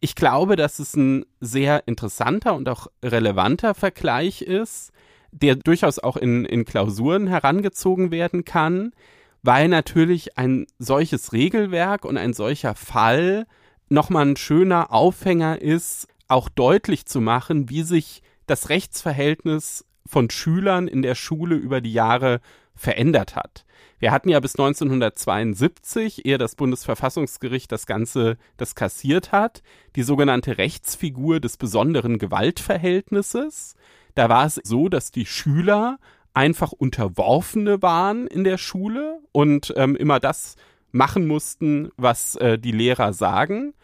Ich glaube, dass es ein sehr interessanter und auch relevanter Vergleich ist, der durchaus auch in, in Klausuren herangezogen werden kann weil natürlich ein solches Regelwerk und ein solcher Fall nochmal ein schöner Aufhänger ist, auch deutlich zu machen, wie sich das Rechtsverhältnis von Schülern in der Schule über die Jahre verändert hat. Wir hatten ja bis 1972, ehe das Bundesverfassungsgericht das Ganze das kassiert hat, die sogenannte Rechtsfigur des besonderen Gewaltverhältnisses. Da war es so, dass die Schüler einfach Unterworfene waren in der Schule und ähm, immer das machen mussten, was äh, die Lehrer sagen.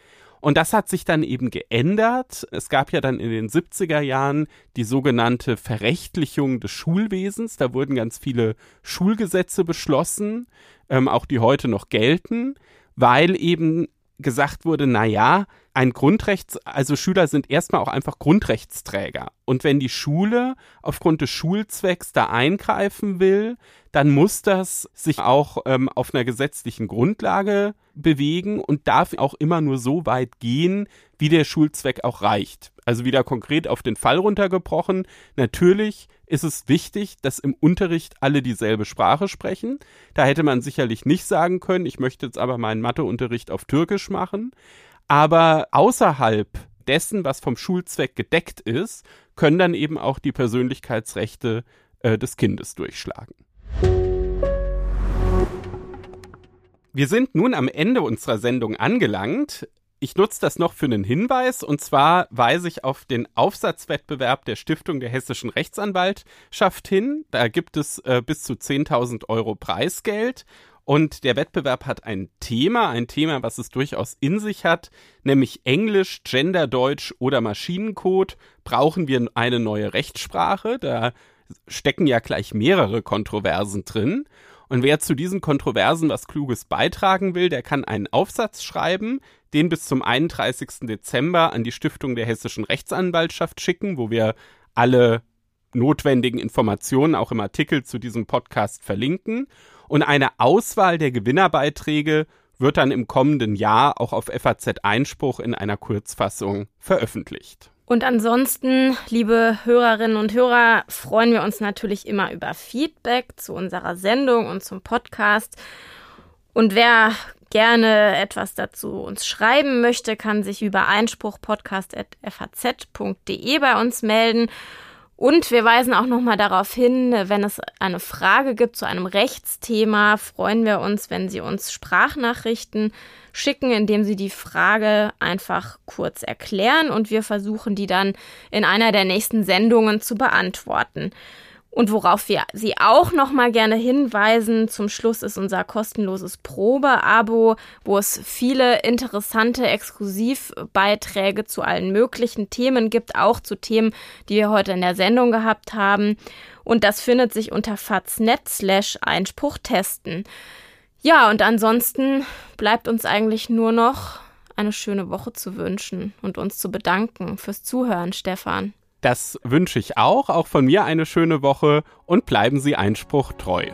Und das hat sich dann eben geändert. Es gab ja dann in den 70er Jahren die sogenannte Verrechtlichung des Schulwesens. Da wurden ganz viele Schulgesetze beschlossen, ähm, auch die heute noch gelten, weil eben gesagt wurde, na ja, ein Grundrechts, also Schüler sind erstmal auch einfach Grundrechtsträger. Und wenn die Schule aufgrund des Schulzwecks da eingreifen will, dann muss das sich auch ähm, auf einer gesetzlichen Grundlage bewegen und darf auch immer nur so weit gehen, wie der Schulzweck auch reicht. Also wieder konkret auf den Fall runtergebrochen. Natürlich ist es wichtig, dass im Unterricht alle dieselbe Sprache sprechen. Da hätte man sicherlich nicht sagen können, ich möchte jetzt aber meinen Matheunterricht auf Türkisch machen. Aber außerhalb dessen, was vom Schulzweck gedeckt ist, können dann eben auch die Persönlichkeitsrechte äh, des Kindes durchschlagen. Wir sind nun am Ende unserer Sendung angelangt. Ich nutze das noch für einen Hinweis und zwar weise ich auf den Aufsatzwettbewerb der Stiftung der Hessischen Rechtsanwaltschaft hin. Da gibt es äh, bis zu 10.000 Euro Preisgeld Und der Wettbewerb hat ein Thema, ein Thema, was es durchaus in sich hat, nämlich Englisch, Genderdeutsch oder Maschinencode. Brauchen wir eine neue Rechtssprache? Da stecken ja gleich mehrere Kontroversen drin. Und wer zu diesen Kontroversen was Kluges beitragen will, der kann einen Aufsatz schreiben, den bis zum 31. Dezember an die Stiftung der Hessischen Rechtsanwaltschaft schicken, wo wir alle notwendigen Informationen auch im Artikel zu diesem Podcast verlinken. Und eine Auswahl der Gewinnerbeiträge wird dann im kommenden Jahr auch auf FAZ Einspruch in einer Kurzfassung veröffentlicht. Und ansonsten, liebe Hörerinnen und Hörer, freuen wir uns natürlich immer über Feedback zu unserer Sendung und zum Podcast. Und wer gerne etwas dazu uns schreiben möchte, kann sich über einspruchpodcast.faz.de bei uns melden. Und wir weisen auch nochmal darauf hin, wenn es eine Frage gibt zu einem Rechtsthema, freuen wir uns, wenn Sie uns Sprachnachrichten schicken, indem Sie die Frage einfach kurz erklären und wir versuchen, die dann in einer der nächsten Sendungen zu beantworten. Und worauf wir Sie auch noch mal gerne hinweisen, zum Schluss ist unser kostenloses Probeabo, wo es viele interessante Exklusivbeiträge zu allen möglichen Themen gibt, auch zu Themen, die wir heute in der Sendung gehabt haben. Und das findet sich unter faznet slash Einspruch testen. Ja, und ansonsten bleibt uns eigentlich nur noch eine schöne Woche zu wünschen und uns zu bedanken fürs Zuhören, Stefan. Das wünsche ich auch. Auch von mir eine schöne Woche und bleiben Sie Einspruch treu.